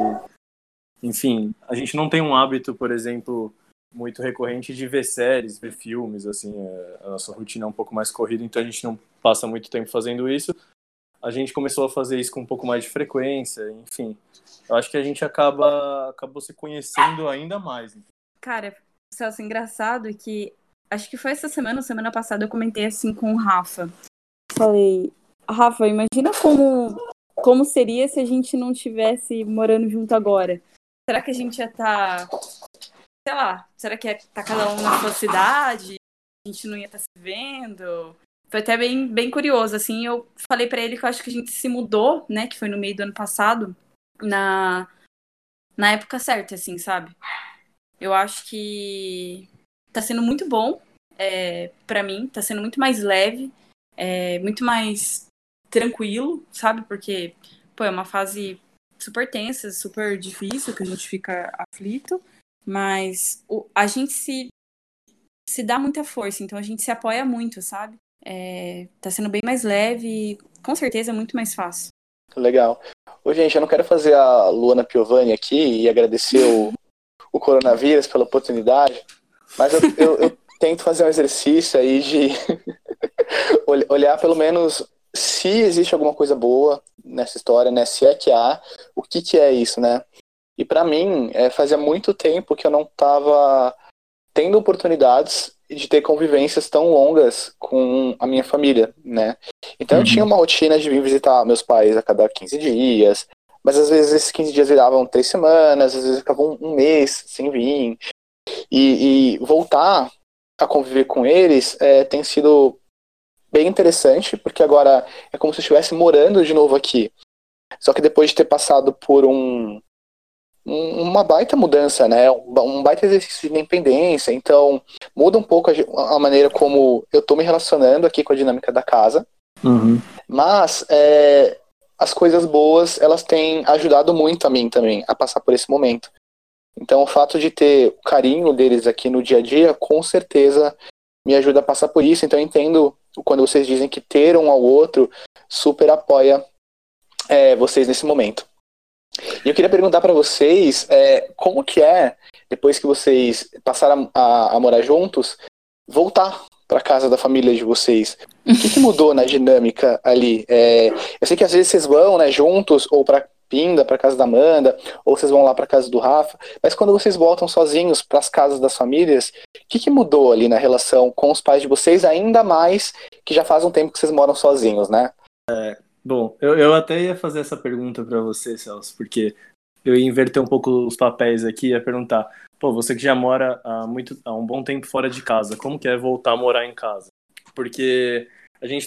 S2: Enfim, a gente não tem um hábito, por exemplo, muito recorrente de ver séries, ver filmes, assim, é, a nossa rotina é um pouco mais corrida, então a gente não passa muito tempo fazendo isso. A gente começou a fazer isso com um pouco mais de frequência, enfim. Eu acho que a gente acaba acabou se conhecendo ainda mais.
S3: Cara, Celso, engraçado que acho que foi essa semana, semana passada eu comentei assim com o Rafa. Falei, Rafa, imagina como como seria se a gente não tivesse morando junto agora? Será que a gente ia estar tá sei lá, será que é tá cada um na sua cidade? A gente não ia estar tá se vendo? Foi até bem, bem curioso, assim, eu falei para ele que eu acho que a gente se mudou, né, que foi no meio do ano passado, na, na época certa, assim, sabe? Eu acho que tá sendo muito bom é, para mim, tá sendo muito mais leve, é, muito mais tranquilo, sabe? Porque, pô, é uma fase super tensa, super difícil, que a gente fica aflito. Mas o, a gente se, se dá muita força, então a gente se apoia muito, sabe? É, tá sendo bem mais leve e com certeza é muito mais fácil.
S1: Legal. Ô, gente, eu não quero fazer a Luana Piovani aqui e agradecer o, o coronavírus pela oportunidade, mas eu, eu, eu tento fazer um exercício aí de olhar pelo menos se existe alguma coisa boa nessa história, né? Se é que há, o que, que é isso, né? E para mim, é, fazia muito tempo que eu não estava tendo oportunidades de ter convivências tão longas com a minha família, né? Então uhum. eu tinha uma rotina de vir visitar meus pais a cada 15 dias, mas às vezes esses 15 dias viravam três semanas, às vezes ficavam um mês sem vir. E, e voltar a conviver com eles é, tem sido bem interessante, porque agora é como se eu estivesse morando de novo aqui. Só que depois de ter passado por um, uma baita mudança, né? Um baita exercício de independência. Então, muda um pouco a, a maneira como eu estou me relacionando aqui com a dinâmica da casa.
S2: Uhum.
S1: Mas é, as coisas boas, elas têm ajudado muito a mim também a passar por esse momento. Então, o fato de ter o carinho deles aqui no dia a dia, com certeza me ajuda a passar por isso. Então, eu entendo quando vocês dizem que ter um ao outro super apoia é, vocês nesse momento. E eu queria perguntar para vocês é, como que é, depois que vocês passaram a, a morar juntos, voltar para casa da família de vocês. O que, que mudou na dinâmica ali? É, eu sei que às vezes vocês vão né, juntos, ou para Pinda, para casa da Amanda, ou vocês vão lá para casa do Rafa, mas quando vocês voltam sozinhos para as casas das famílias, o que, que mudou ali na relação com os pais de vocês, ainda mais que já faz um tempo que vocês moram sozinhos, né?
S2: É, Bom, eu, eu até ia fazer essa pergunta para você, Celso, porque eu ia inverter um pouco os papéis aqui e ia perguntar, pô, você que já mora há, muito, há um bom tempo fora de casa, como que é voltar a morar em casa? Porque a gente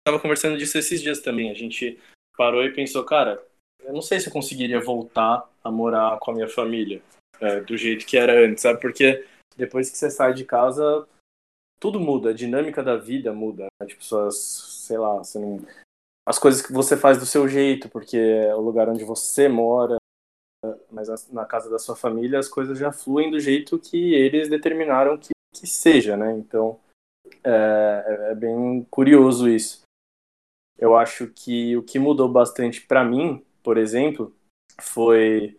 S2: estava conversando disso esses dias também, a gente parou e pensou, cara, eu não sei se eu conseguiria voltar a morar com a minha família é, do jeito que era antes, sabe? Porque depois que você sai de casa, tudo muda, a dinâmica da vida muda. Né? Tipo, suas, sei lá, você não, as coisas que você faz do seu jeito, porque é o lugar onde você mora, mas na casa da sua família as coisas já fluem do jeito que eles determinaram que, que seja, né? Então é, é, é bem curioso isso. Eu acho que o que mudou bastante para mim, por exemplo, foi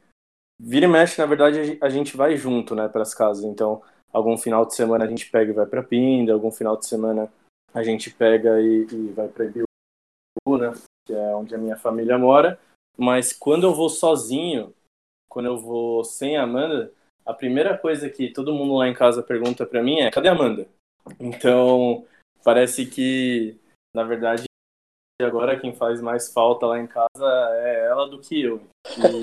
S2: vira e mexe, na verdade a gente vai junto, né, para as casas. Então, algum final de semana a gente pega e vai para Pinda, algum final de semana a gente pega e, e vai para né? Que é onde a minha família mora. Mas quando eu vou sozinho, quando eu vou sem a Amanda, a primeira coisa que todo mundo lá em casa pergunta para mim é: cadê a Amanda? Então, parece que, na verdade, agora quem faz mais falta lá em casa é ela do que eu.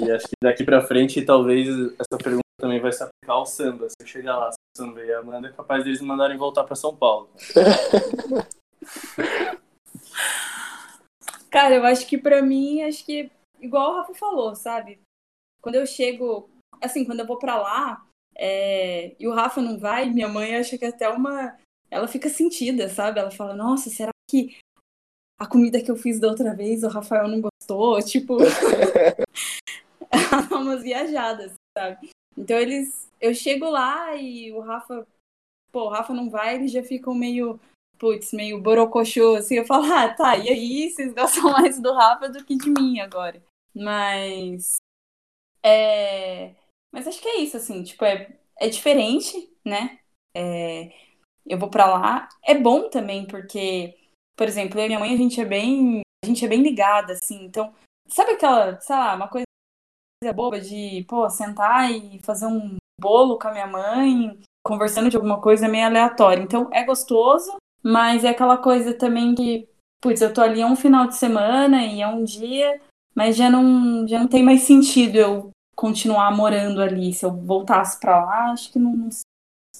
S2: E acho que daqui para frente, talvez essa pergunta também vai se aplicar ao samba. Se eu chegar lá, se o samba e a Amanda, é capaz deles mandarem voltar para São Paulo.
S3: Cara, eu acho que para mim, acho que igual o Rafa falou, sabe? Quando eu chego, assim, quando eu vou para lá, é... e o Rafa não vai, minha mãe acha que até uma. Ela fica sentida, sabe? Ela fala, nossa, será que a comida que eu fiz da outra vez o Rafael não gostou? Tipo. umas viajadas, sabe? Então eles. Eu chego lá e o Rafa. Pô, o Rafa não vai, eles já ficam meio. Putz, meio borocochô, assim. Eu falo, ah, tá, e aí? Vocês gostam mais do Rafa do que de mim agora. Mas. É. Mas acho que é isso, assim, tipo, é, é diferente, né? É, eu vou para lá. É bom também, porque, por exemplo, eu e minha mãe, a gente é bem. A gente é bem ligada, assim. Então, sabe aquela, sei lá, uma coisa boba de, pô, sentar e fazer um bolo com a minha mãe, conversando de alguma coisa meio aleatória. Então, é gostoso, mas é aquela coisa também que, putz, eu tô ali um final de semana e é um dia, mas já não, já não tem mais sentido eu continuar morando ali. Se eu voltasse para lá, acho que não,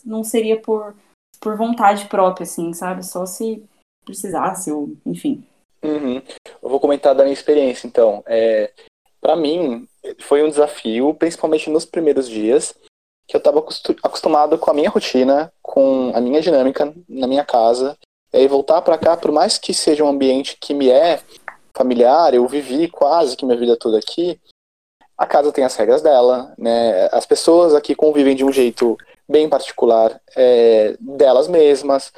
S3: não seria por, por vontade própria, assim, sabe? Só se precisasse, ou enfim.
S1: Uhum. Eu vou comentar da minha experiência, então. É, para mim, foi um desafio, principalmente nos primeiros dias, que eu estava acostumado com a minha rotina, com a minha dinâmica na minha casa. E aí voltar para cá, por mais que seja um ambiente que me é familiar, eu vivi quase que minha vida toda aqui, a casa tem as regras dela, né? As pessoas aqui convivem de um jeito bem particular é, delas mesmas.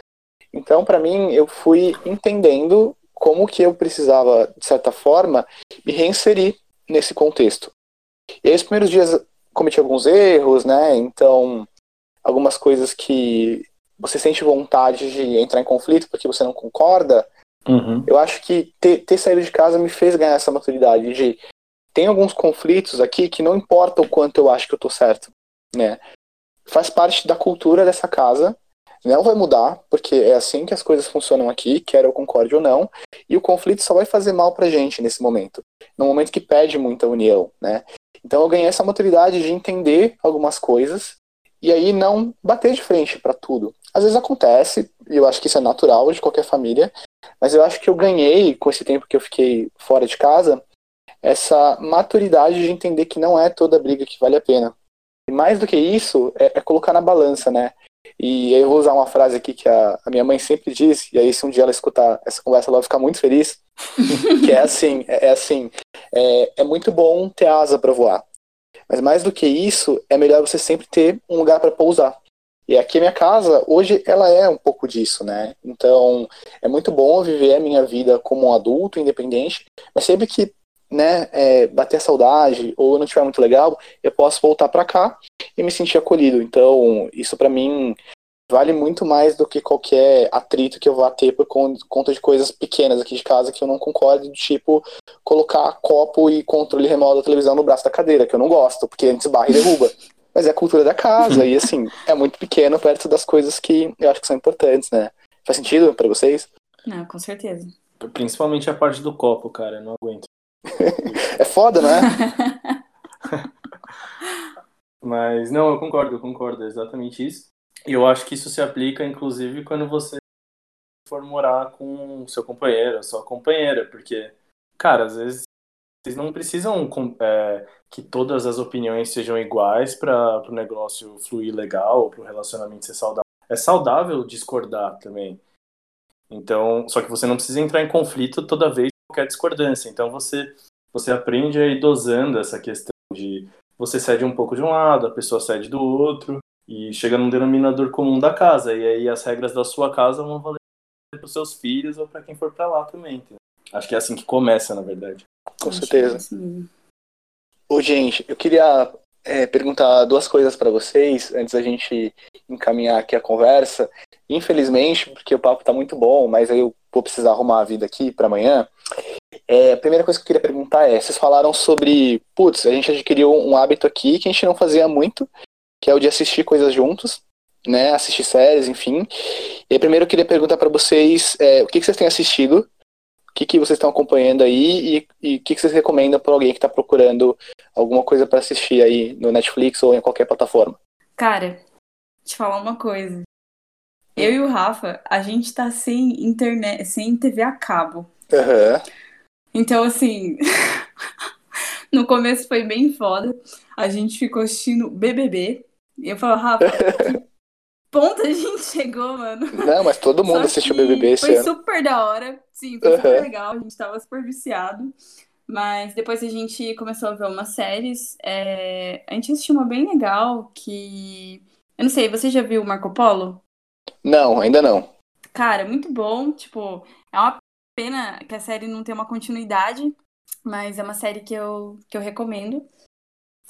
S1: Então, para mim, eu fui entendendo como que eu precisava, de certa forma, me reinserir nesse contexto. E aí, os primeiros dias cometi alguns erros, né? Então, algumas coisas que você sente vontade de entrar em conflito porque você não concorda. Uhum. Eu acho que ter, ter saído de casa me fez ganhar essa maturidade de tem alguns conflitos aqui que não importa o quanto eu acho que eu tô certo, né? Faz parte da cultura dessa casa, não vai mudar, porque é assim que as coisas funcionam aqui, quer eu concorde ou não, e o conflito só vai fazer mal pra gente nesse momento, no momento que pede muita união, né? Então eu ganhei essa maturidade de entender algumas coisas e aí não bater de frente para tudo. Às vezes acontece, e eu acho que isso é natural de qualquer família, mas eu acho que eu ganhei com esse tempo que eu fiquei fora de casa essa maturidade de entender que não é toda briga que vale a pena. E mais do que isso, é, é colocar na balança, né? E eu vou usar uma frase aqui que a, a, minha mãe sempre diz, e aí se um dia ela escutar essa conversa, ela vai ficar muito feliz, que é assim, é, é assim, é, é, muito bom ter asa para voar, mas mais do que isso, é melhor você sempre ter um lugar para pousar. E aqui a minha casa, hoje, ela é um pouco disso, né? Então, é muito bom viver a minha vida como um adulto independente, mas sempre que né, é, bater a saudade ou não estiver muito legal, eu posso voltar para cá e me sentir acolhido. Então, isso para mim vale muito mais do que qualquer atrito que eu vá ter por conta de coisas pequenas aqui de casa que eu não concordo, do tipo colocar copo e controle remoto da televisão no braço da cadeira, que eu não gosto, porque antes barra e derruba. Mas é a cultura da casa e assim, é muito pequeno perto das coisas que eu acho que são importantes, né? Faz sentido para vocês?
S3: Não, com certeza.
S2: Principalmente a parte do copo, cara, eu não aguento.
S1: É foda, né?
S2: Mas não, eu concordo, eu concordo, é exatamente isso. E eu acho que isso se aplica, inclusive, quando você for morar com seu companheiro, sua companheira, porque, cara, às vezes vocês não precisam é, que todas as opiniões sejam iguais para o negócio fluir legal, para o relacionamento ser saudável. É saudável discordar também. Então, só que você não precisa entrar em conflito toda vez qualquer discordância. Então você você aprende a ir dosando essa questão de você cede um pouco de um lado, a pessoa cede do outro e chega num denominador comum da casa e aí as regras da sua casa vão valer para os seus filhos ou para quem for para lá também. Entendeu? Acho que é assim que começa, na verdade.
S1: Com certeza. Ô, gente, eu queria é, perguntar duas coisas para vocês antes da gente encaminhar aqui a conversa. Infelizmente, porque o papo está muito bom, mas eu vou precisar arrumar a vida aqui para amanhã. É, a primeira coisa que eu queria perguntar é: vocês falaram sobre, putz, a gente adquiriu um hábito aqui que a gente não fazia muito, que é o de assistir coisas juntos, né? Assistir séries, enfim. E primeiro eu queria perguntar para vocês é, o que, que vocês têm assistido, o que, que vocês estão acompanhando aí e, e o que, que vocês recomendam para alguém que está procurando alguma coisa para assistir aí no Netflix ou em qualquer plataforma.
S3: Cara, te falar uma coisa. Eu e o Rafa, a gente tá sem internet, sem TV a cabo.
S1: Aham.
S3: Então, assim, no começo foi bem foda. A gente ficou assistindo BBB. E eu falo, Rafa, que ponto a gente chegou, mano?
S1: Não, mas todo mundo assistiu BBB esse
S3: Foi
S1: ano.
S3: super da hora. Sim, foi super
S1: Aham.
S3: legal. A gente tava super viciado. Mas depois a gente começou a ver umas séries. É, A gente assistiu uma bem legal que. Eu não sei, você já viu Marco Polo?
S1: Não, ainda não.
S3: Cara, muito bom. Tipo, é uma pena que a série não tenha uma continuidade, mas é uma série que eu, que eu recomendo.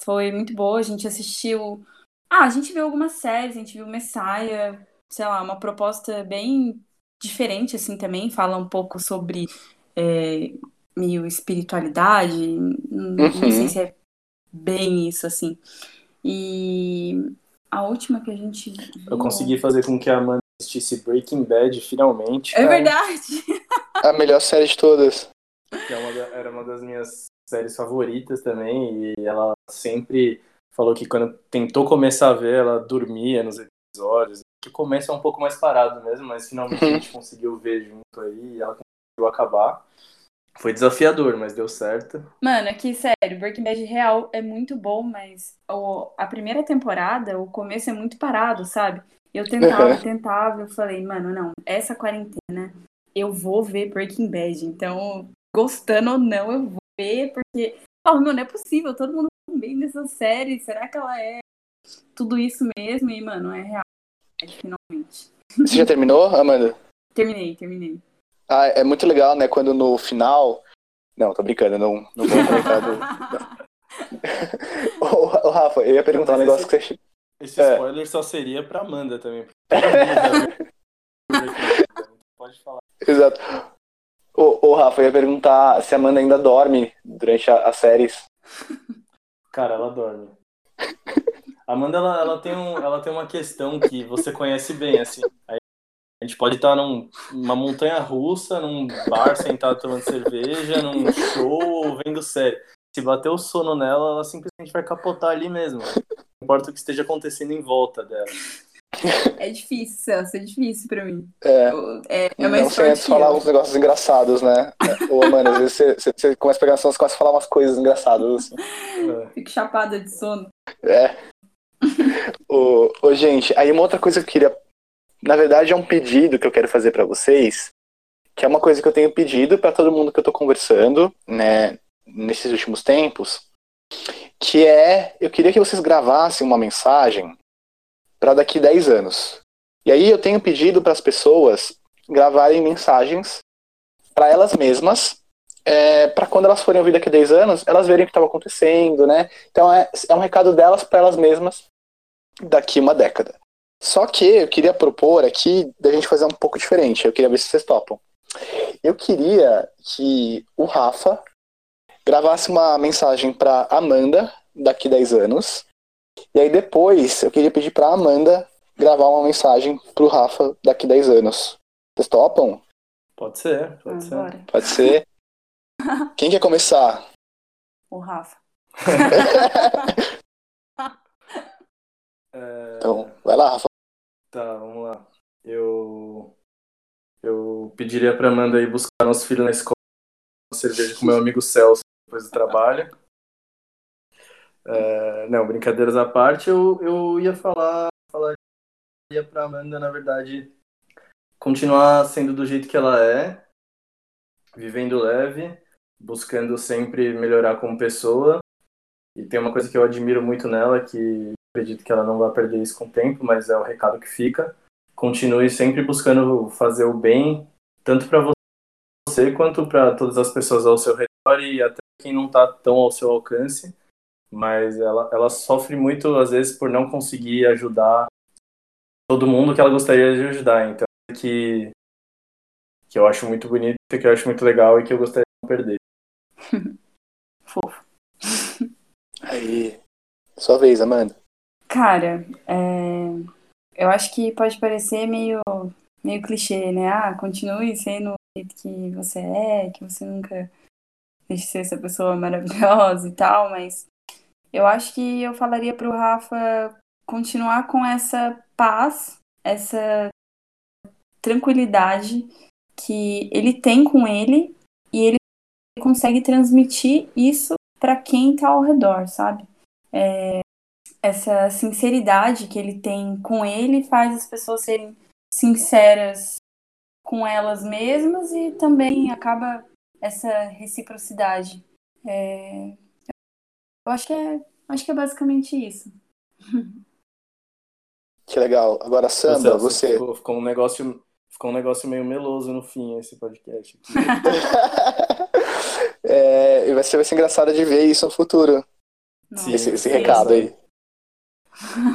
S3: Foi muito boa. A gente assistiu. Ah, a gente viu algumas séries, a gente viu Messiah, sei lá, uma proposta bem diferente, assim, também. Fala um pouco sobre é, meio espiritualidade. N- Não
S1: Uhum.
S3: sei se é bem isso, assim. E a última que a gente viu.
S2: Eu consegui fazer com que a Amanda assistisse Breaking Bad finalmente.
S3: É verdade!
S1: A melhor série de todas.
S2: Que é uma da- era uma das minhas séries favoritas também. E ela sempre falou que quando tentou começar a ver, ela dormia nos episódios. Que o começo é um pouco mais parado mesmo, mas finalmente a gente conseguiu ver junto aí e ela conseguiu acabar. Foi desafiador, mas deu certo.
S3: Mano, aqui, sério, Breaking Bad real é muito bom, mas o, a primeira temporada, o começo é muito parado, sabe? Eu tentava, tentava, eu falei, mano, não, essa quarentena eu vou ver Breaking Bad. Então, gostando ou não, eu vou ver, porque, oh, meu, não é possível, todo mundo tá bem nessa série, será que ela é tudo isso mesmo? E, mano, é real, finalmente.
S1: Você já terminou, Amanda?
S3: Terminei, terminei.
S1: Ah, é muito legal, né? Quando no final. Não, tô brincando, não, não vou comentar do. Ô, Rafa, eu ia perguntar um negócio que você.
S2: Esse
S1: É.
S2: spoiler só seria pra Amanda também. Pode falar.
S1: Exato. Ô, ô, Rafa, eu ia perguntar se a Amanda ainda dorme durante a- as séries.
S2: Cara, ela dorme. A Amanda, ela, ela, tem um, ela tem uma questão que você conhece bem, assim. Aí a gente pode estar num- numa montanha russa, num bar sentado tomando cerveja, num show ou vendo série. Se bater o sono nela, ela simplesmente vai capotar ali mesmo. Não importa o que esteja acontecendo em volta dela.
S3: É difícil, Celso, é difícil pra mim.
S1: É.
S3: Eu- É, é
S1: não
S3: mais
S1: sem
S3: forte
S1: antes falar
S3: eu.
S1: uns negócios engraçados, né? Ô, Amanda, às vezes você, você, você começa a pegar você começa a falar umas coisas engraçadas, assim.
S2: É.
S3: Fico chapada de sono.
S1: É. ô, ô, gente, aí uma outra coisa que eu queria. Na verdade, é um pedido que eu quero fazer pra vocês, que é uma coisa que eu tenho pedido pra todo mundo que eu tô conversando, né, nesses últimos tempos, que é, eu queria que vocês gravassem uma mensagem pra daqui 10 anos. E aí eu tenho pedido para as pessoas gravarem mensagens pra elas mesmas, é, para quando elas forem ouvir daqui a 10 anos, elas verem o que estava acontecendo, né? Então é, é um recado delas para elas mesmas daqui uma década. Só que eu queria propor aqui da gente fazer um pouco diferente. Eu queria ver se vocês topam. Eu queria que o Rafa gravasse uma mensagem para Amanda daqui 10 anos. E aí depois eu queria pedir para Amanda gravar uma mensagem pro Rafa daqui 10 anos. Vocês topam?
S2: Pode ser,
S3: Ah,
S2: pode ser.
S3: bora.
S1: Pode ser? Quem quer começar?
S3: O Rafa.
S2: É,
S1: Então, vai lá, Rafa.
S2: Tá, vamos lá. Eu eu pediria pra Amanda ir buscar nosso filho na escola, uma cerveja com meu amigo Celso depois do trabalho. É, não, brincadeiras à parte, eu, eu ia falar, falaria pra Amanda, na verdade, continuar sendo do jeito que ela é, vivendo leve, buscando sempre melhorar como pessoa. E tem uma coisa que eu admiro muito nela, que acredito que ela não vai perder isso com o tempo, mas é o recado que fica. Continue sempre buscando fazer o bem, tanto para você quanto para todas as pessoas ao seu redor e até quem não está tão ao seu alcance. Mas ela, ela sofre muito, às vezes, por não conseguir ajudar todo mundo que ela gostaria de ajudar. Então, que que eu acho muito bonita, que eu acho muito legal e que eu gostaria de não perder.
S3: Fofo.
S1: Aí. Sua vez, Amanda.
S3: Cara, é, eu acho que pode parecer meio, meio clichê, né? Ah, continue sendo o jeito que você é, que você nunca de ser essa pessoa maravilhosa e tal, mas eu acho que eu falaria pro Rafa continuar com essa paz, essa tranquilidade que ele tem com ele e ele consegue transmitir isso para quem tá ao redor, sabe? É, essa sinceridade que ele tem com ele faz as pessoas serem sinceras com elas mesmas e também acaba essa reciprocidade. É, eu acho que é, acho que é basicamente isso.
S1: Que legal. Agora, Sandra, você.
S2: Ficou, ficou, um negócio, ficou um negócio meio meloso no fim esse podcast.
S1: é, vai, ser, vai ser engraçado de ver isso no futuro. Sim, esse, esse recado aí.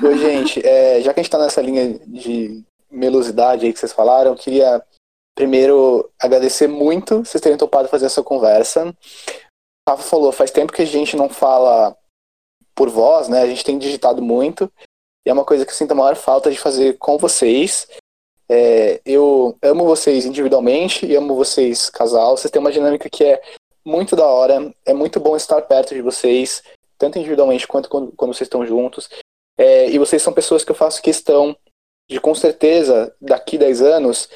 S1: Oi, gente, é, já que a gente está nessa linha de melosidade aí que vocês falaram, eu queria primeiro agradecer muito vocês terem topado fazer essa conversa. O Rafa falou, faz tempo que a gente não fala por voz, né? A gente tem digitado muito. E é uma coisa que eu sinto a maior falta de fazer com vocês. É, eu amo vocês individualmente e amo vocês casal. Vocês têm uma dinâmica que é muito da hora. É muito bom estar perto de vocês, tanto individualmente quanto quando, quando vocês estão juntos. É, e vocês são pessoas que eu faço questão de, com certeza, daqui 10 anos,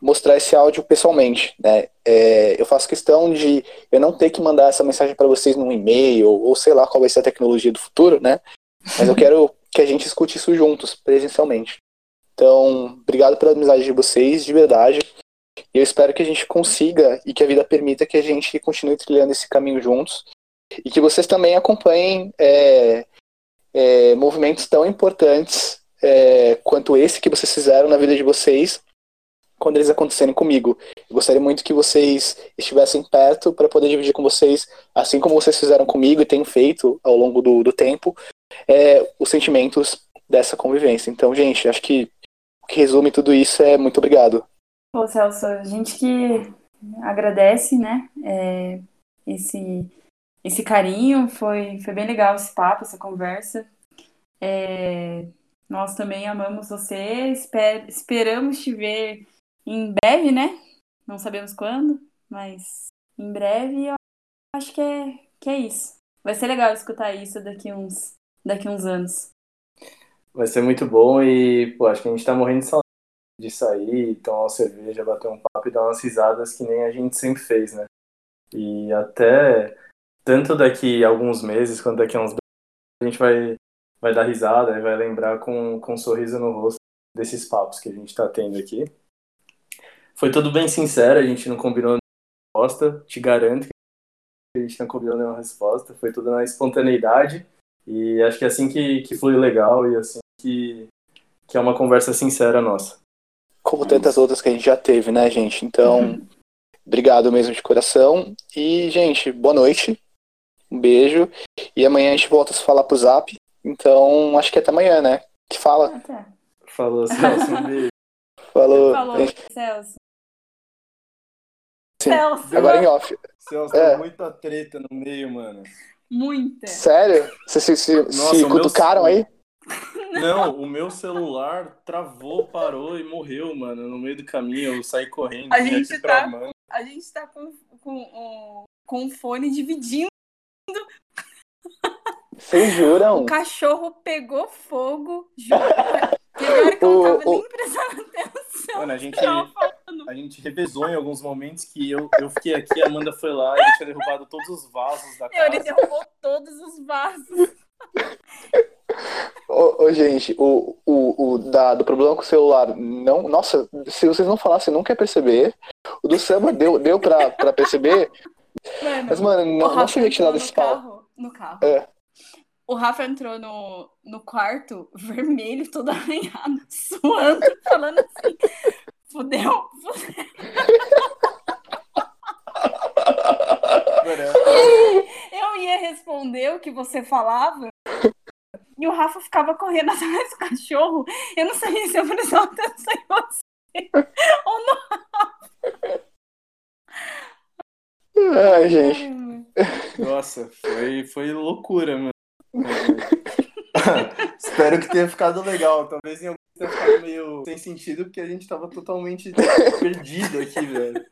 S1: mostrar esse áudio pessoalmente. Né? É, eu faço questão de eu não ter que mandar essa mensagem para vocês num e-mail, ou sei lá qual vai ser a tecnologia do futuro, né? Mas eu quero que a gente escute isso juntos, presencialmente. Então, obrigado pela amizade de vocês, de verdade. E eu espero que a gente consiga e que a vida permita que a gente continue trilhando esse caminho juntos. E que vocês também acompanhem é, é, movimentos tão importantes é, quanto esse que vocês fizeram na vida de vocês quando eles acontecerem comigo. Eu gostaria muito que vocês estivessem perto para poder dividir com vocês, assim como vocês fizeram comigo e têm feito ao longo do, do tempo, é, os sentimentos dessa convivência. Então, gente, acho que o que resume tudo isso é muito obrigado.
S3: Pô, Celso, a gente que agradece, né, é, esse esse carinho, foi, foi bem legal esse papo, essa conversa. É, nós também amamos você, esper, esperamos te ver em breve, né? Não sabemos quando, mas em breve eu acho que é, que é isso. Vai ser legal escutar isso daqui uns, daqui uns anos.
S2: Vai ser muito bom e, pô, acho que a gente tá morrendo de saudade de sair, tomar uma cerveja, bater um papo e dar umas risadas que nem a gente sempre fez, né? E até tanto daqui a alguns meses quanto daqui a uns a gente vai, vai dar risada e vai lembrar com, com um sorriso no rosto desses papos que a gente está tendo aqui. Foi tudo bem sincero, a gente não combinou nenhuma resposta, te garanto que a gente não combinou nenhuma resposta, foi tudo na espontaneidade e acho que é assim que, que foi legal e assim que, que é uma conversa sincera nossa.
S1: Como tantas outras que a gente já teve, né, gente? Então, uhum. obrigado mesmo de coração. E, gente, boa noite. Um beijo. E amanhã a gente volta a se falar pro zap. Então, acho que é até amanhã, né? Que fala.
S2: Até. Falou, Celso. Um beijo.
S1: Falou.
S3: Falou, Celso.
S1: Sim. Celso. Agora em off.
S2: Celso, é. tem muita treta no meio, mano.
S3: Muita.
S1: Sério? Vocês se, se, Nossa, se cutucaram meu... aí?
S2: Não, o meu celular travou, parou e morreu, mano. No meio do caminho, eu saí correndo.
S3: A gente tá, a gente tá com, com, com o fone dividindo
S1: vocês juram?
S3: O cachorro pegou fogo, juro. Teve hora que eu não tava o, nem prestando atenção.
S2: Mano, a gente, a gente revezou em alguns momentos que eu, eu fiquei aqui, a Amanda foi lá e tinha derrubado todos os vasos da casa.
S3: Ele derrubou todos os vasos.
S1: Ô, ô, gente, o, o, o da, do problema com o celular, não, nossa, se vocês não falassem, não quer perceber. O do Samba deu, deu pra, pra perceber. Mano, Mas, mano, não, não sabia tirar desse pau.
S3: No carro.
S1: É.
S3: O Rafa entrou no, no quarto vermelho, todo arranhado, suando, falando assim: fudeu, fudeu. Eu ia responder o que você falava. E o Rafa ficava correndo atrás do cachorro. Eu não sabia se eu precisava atenção em você ou não. Ai, gente.
S2: Nossa, foi, foi loucura, mano. Espero que tenha ficado legal. Talvez em algum tenha ficado meio sem sentido, porque a gente tava totalmente perdido aqui, velho.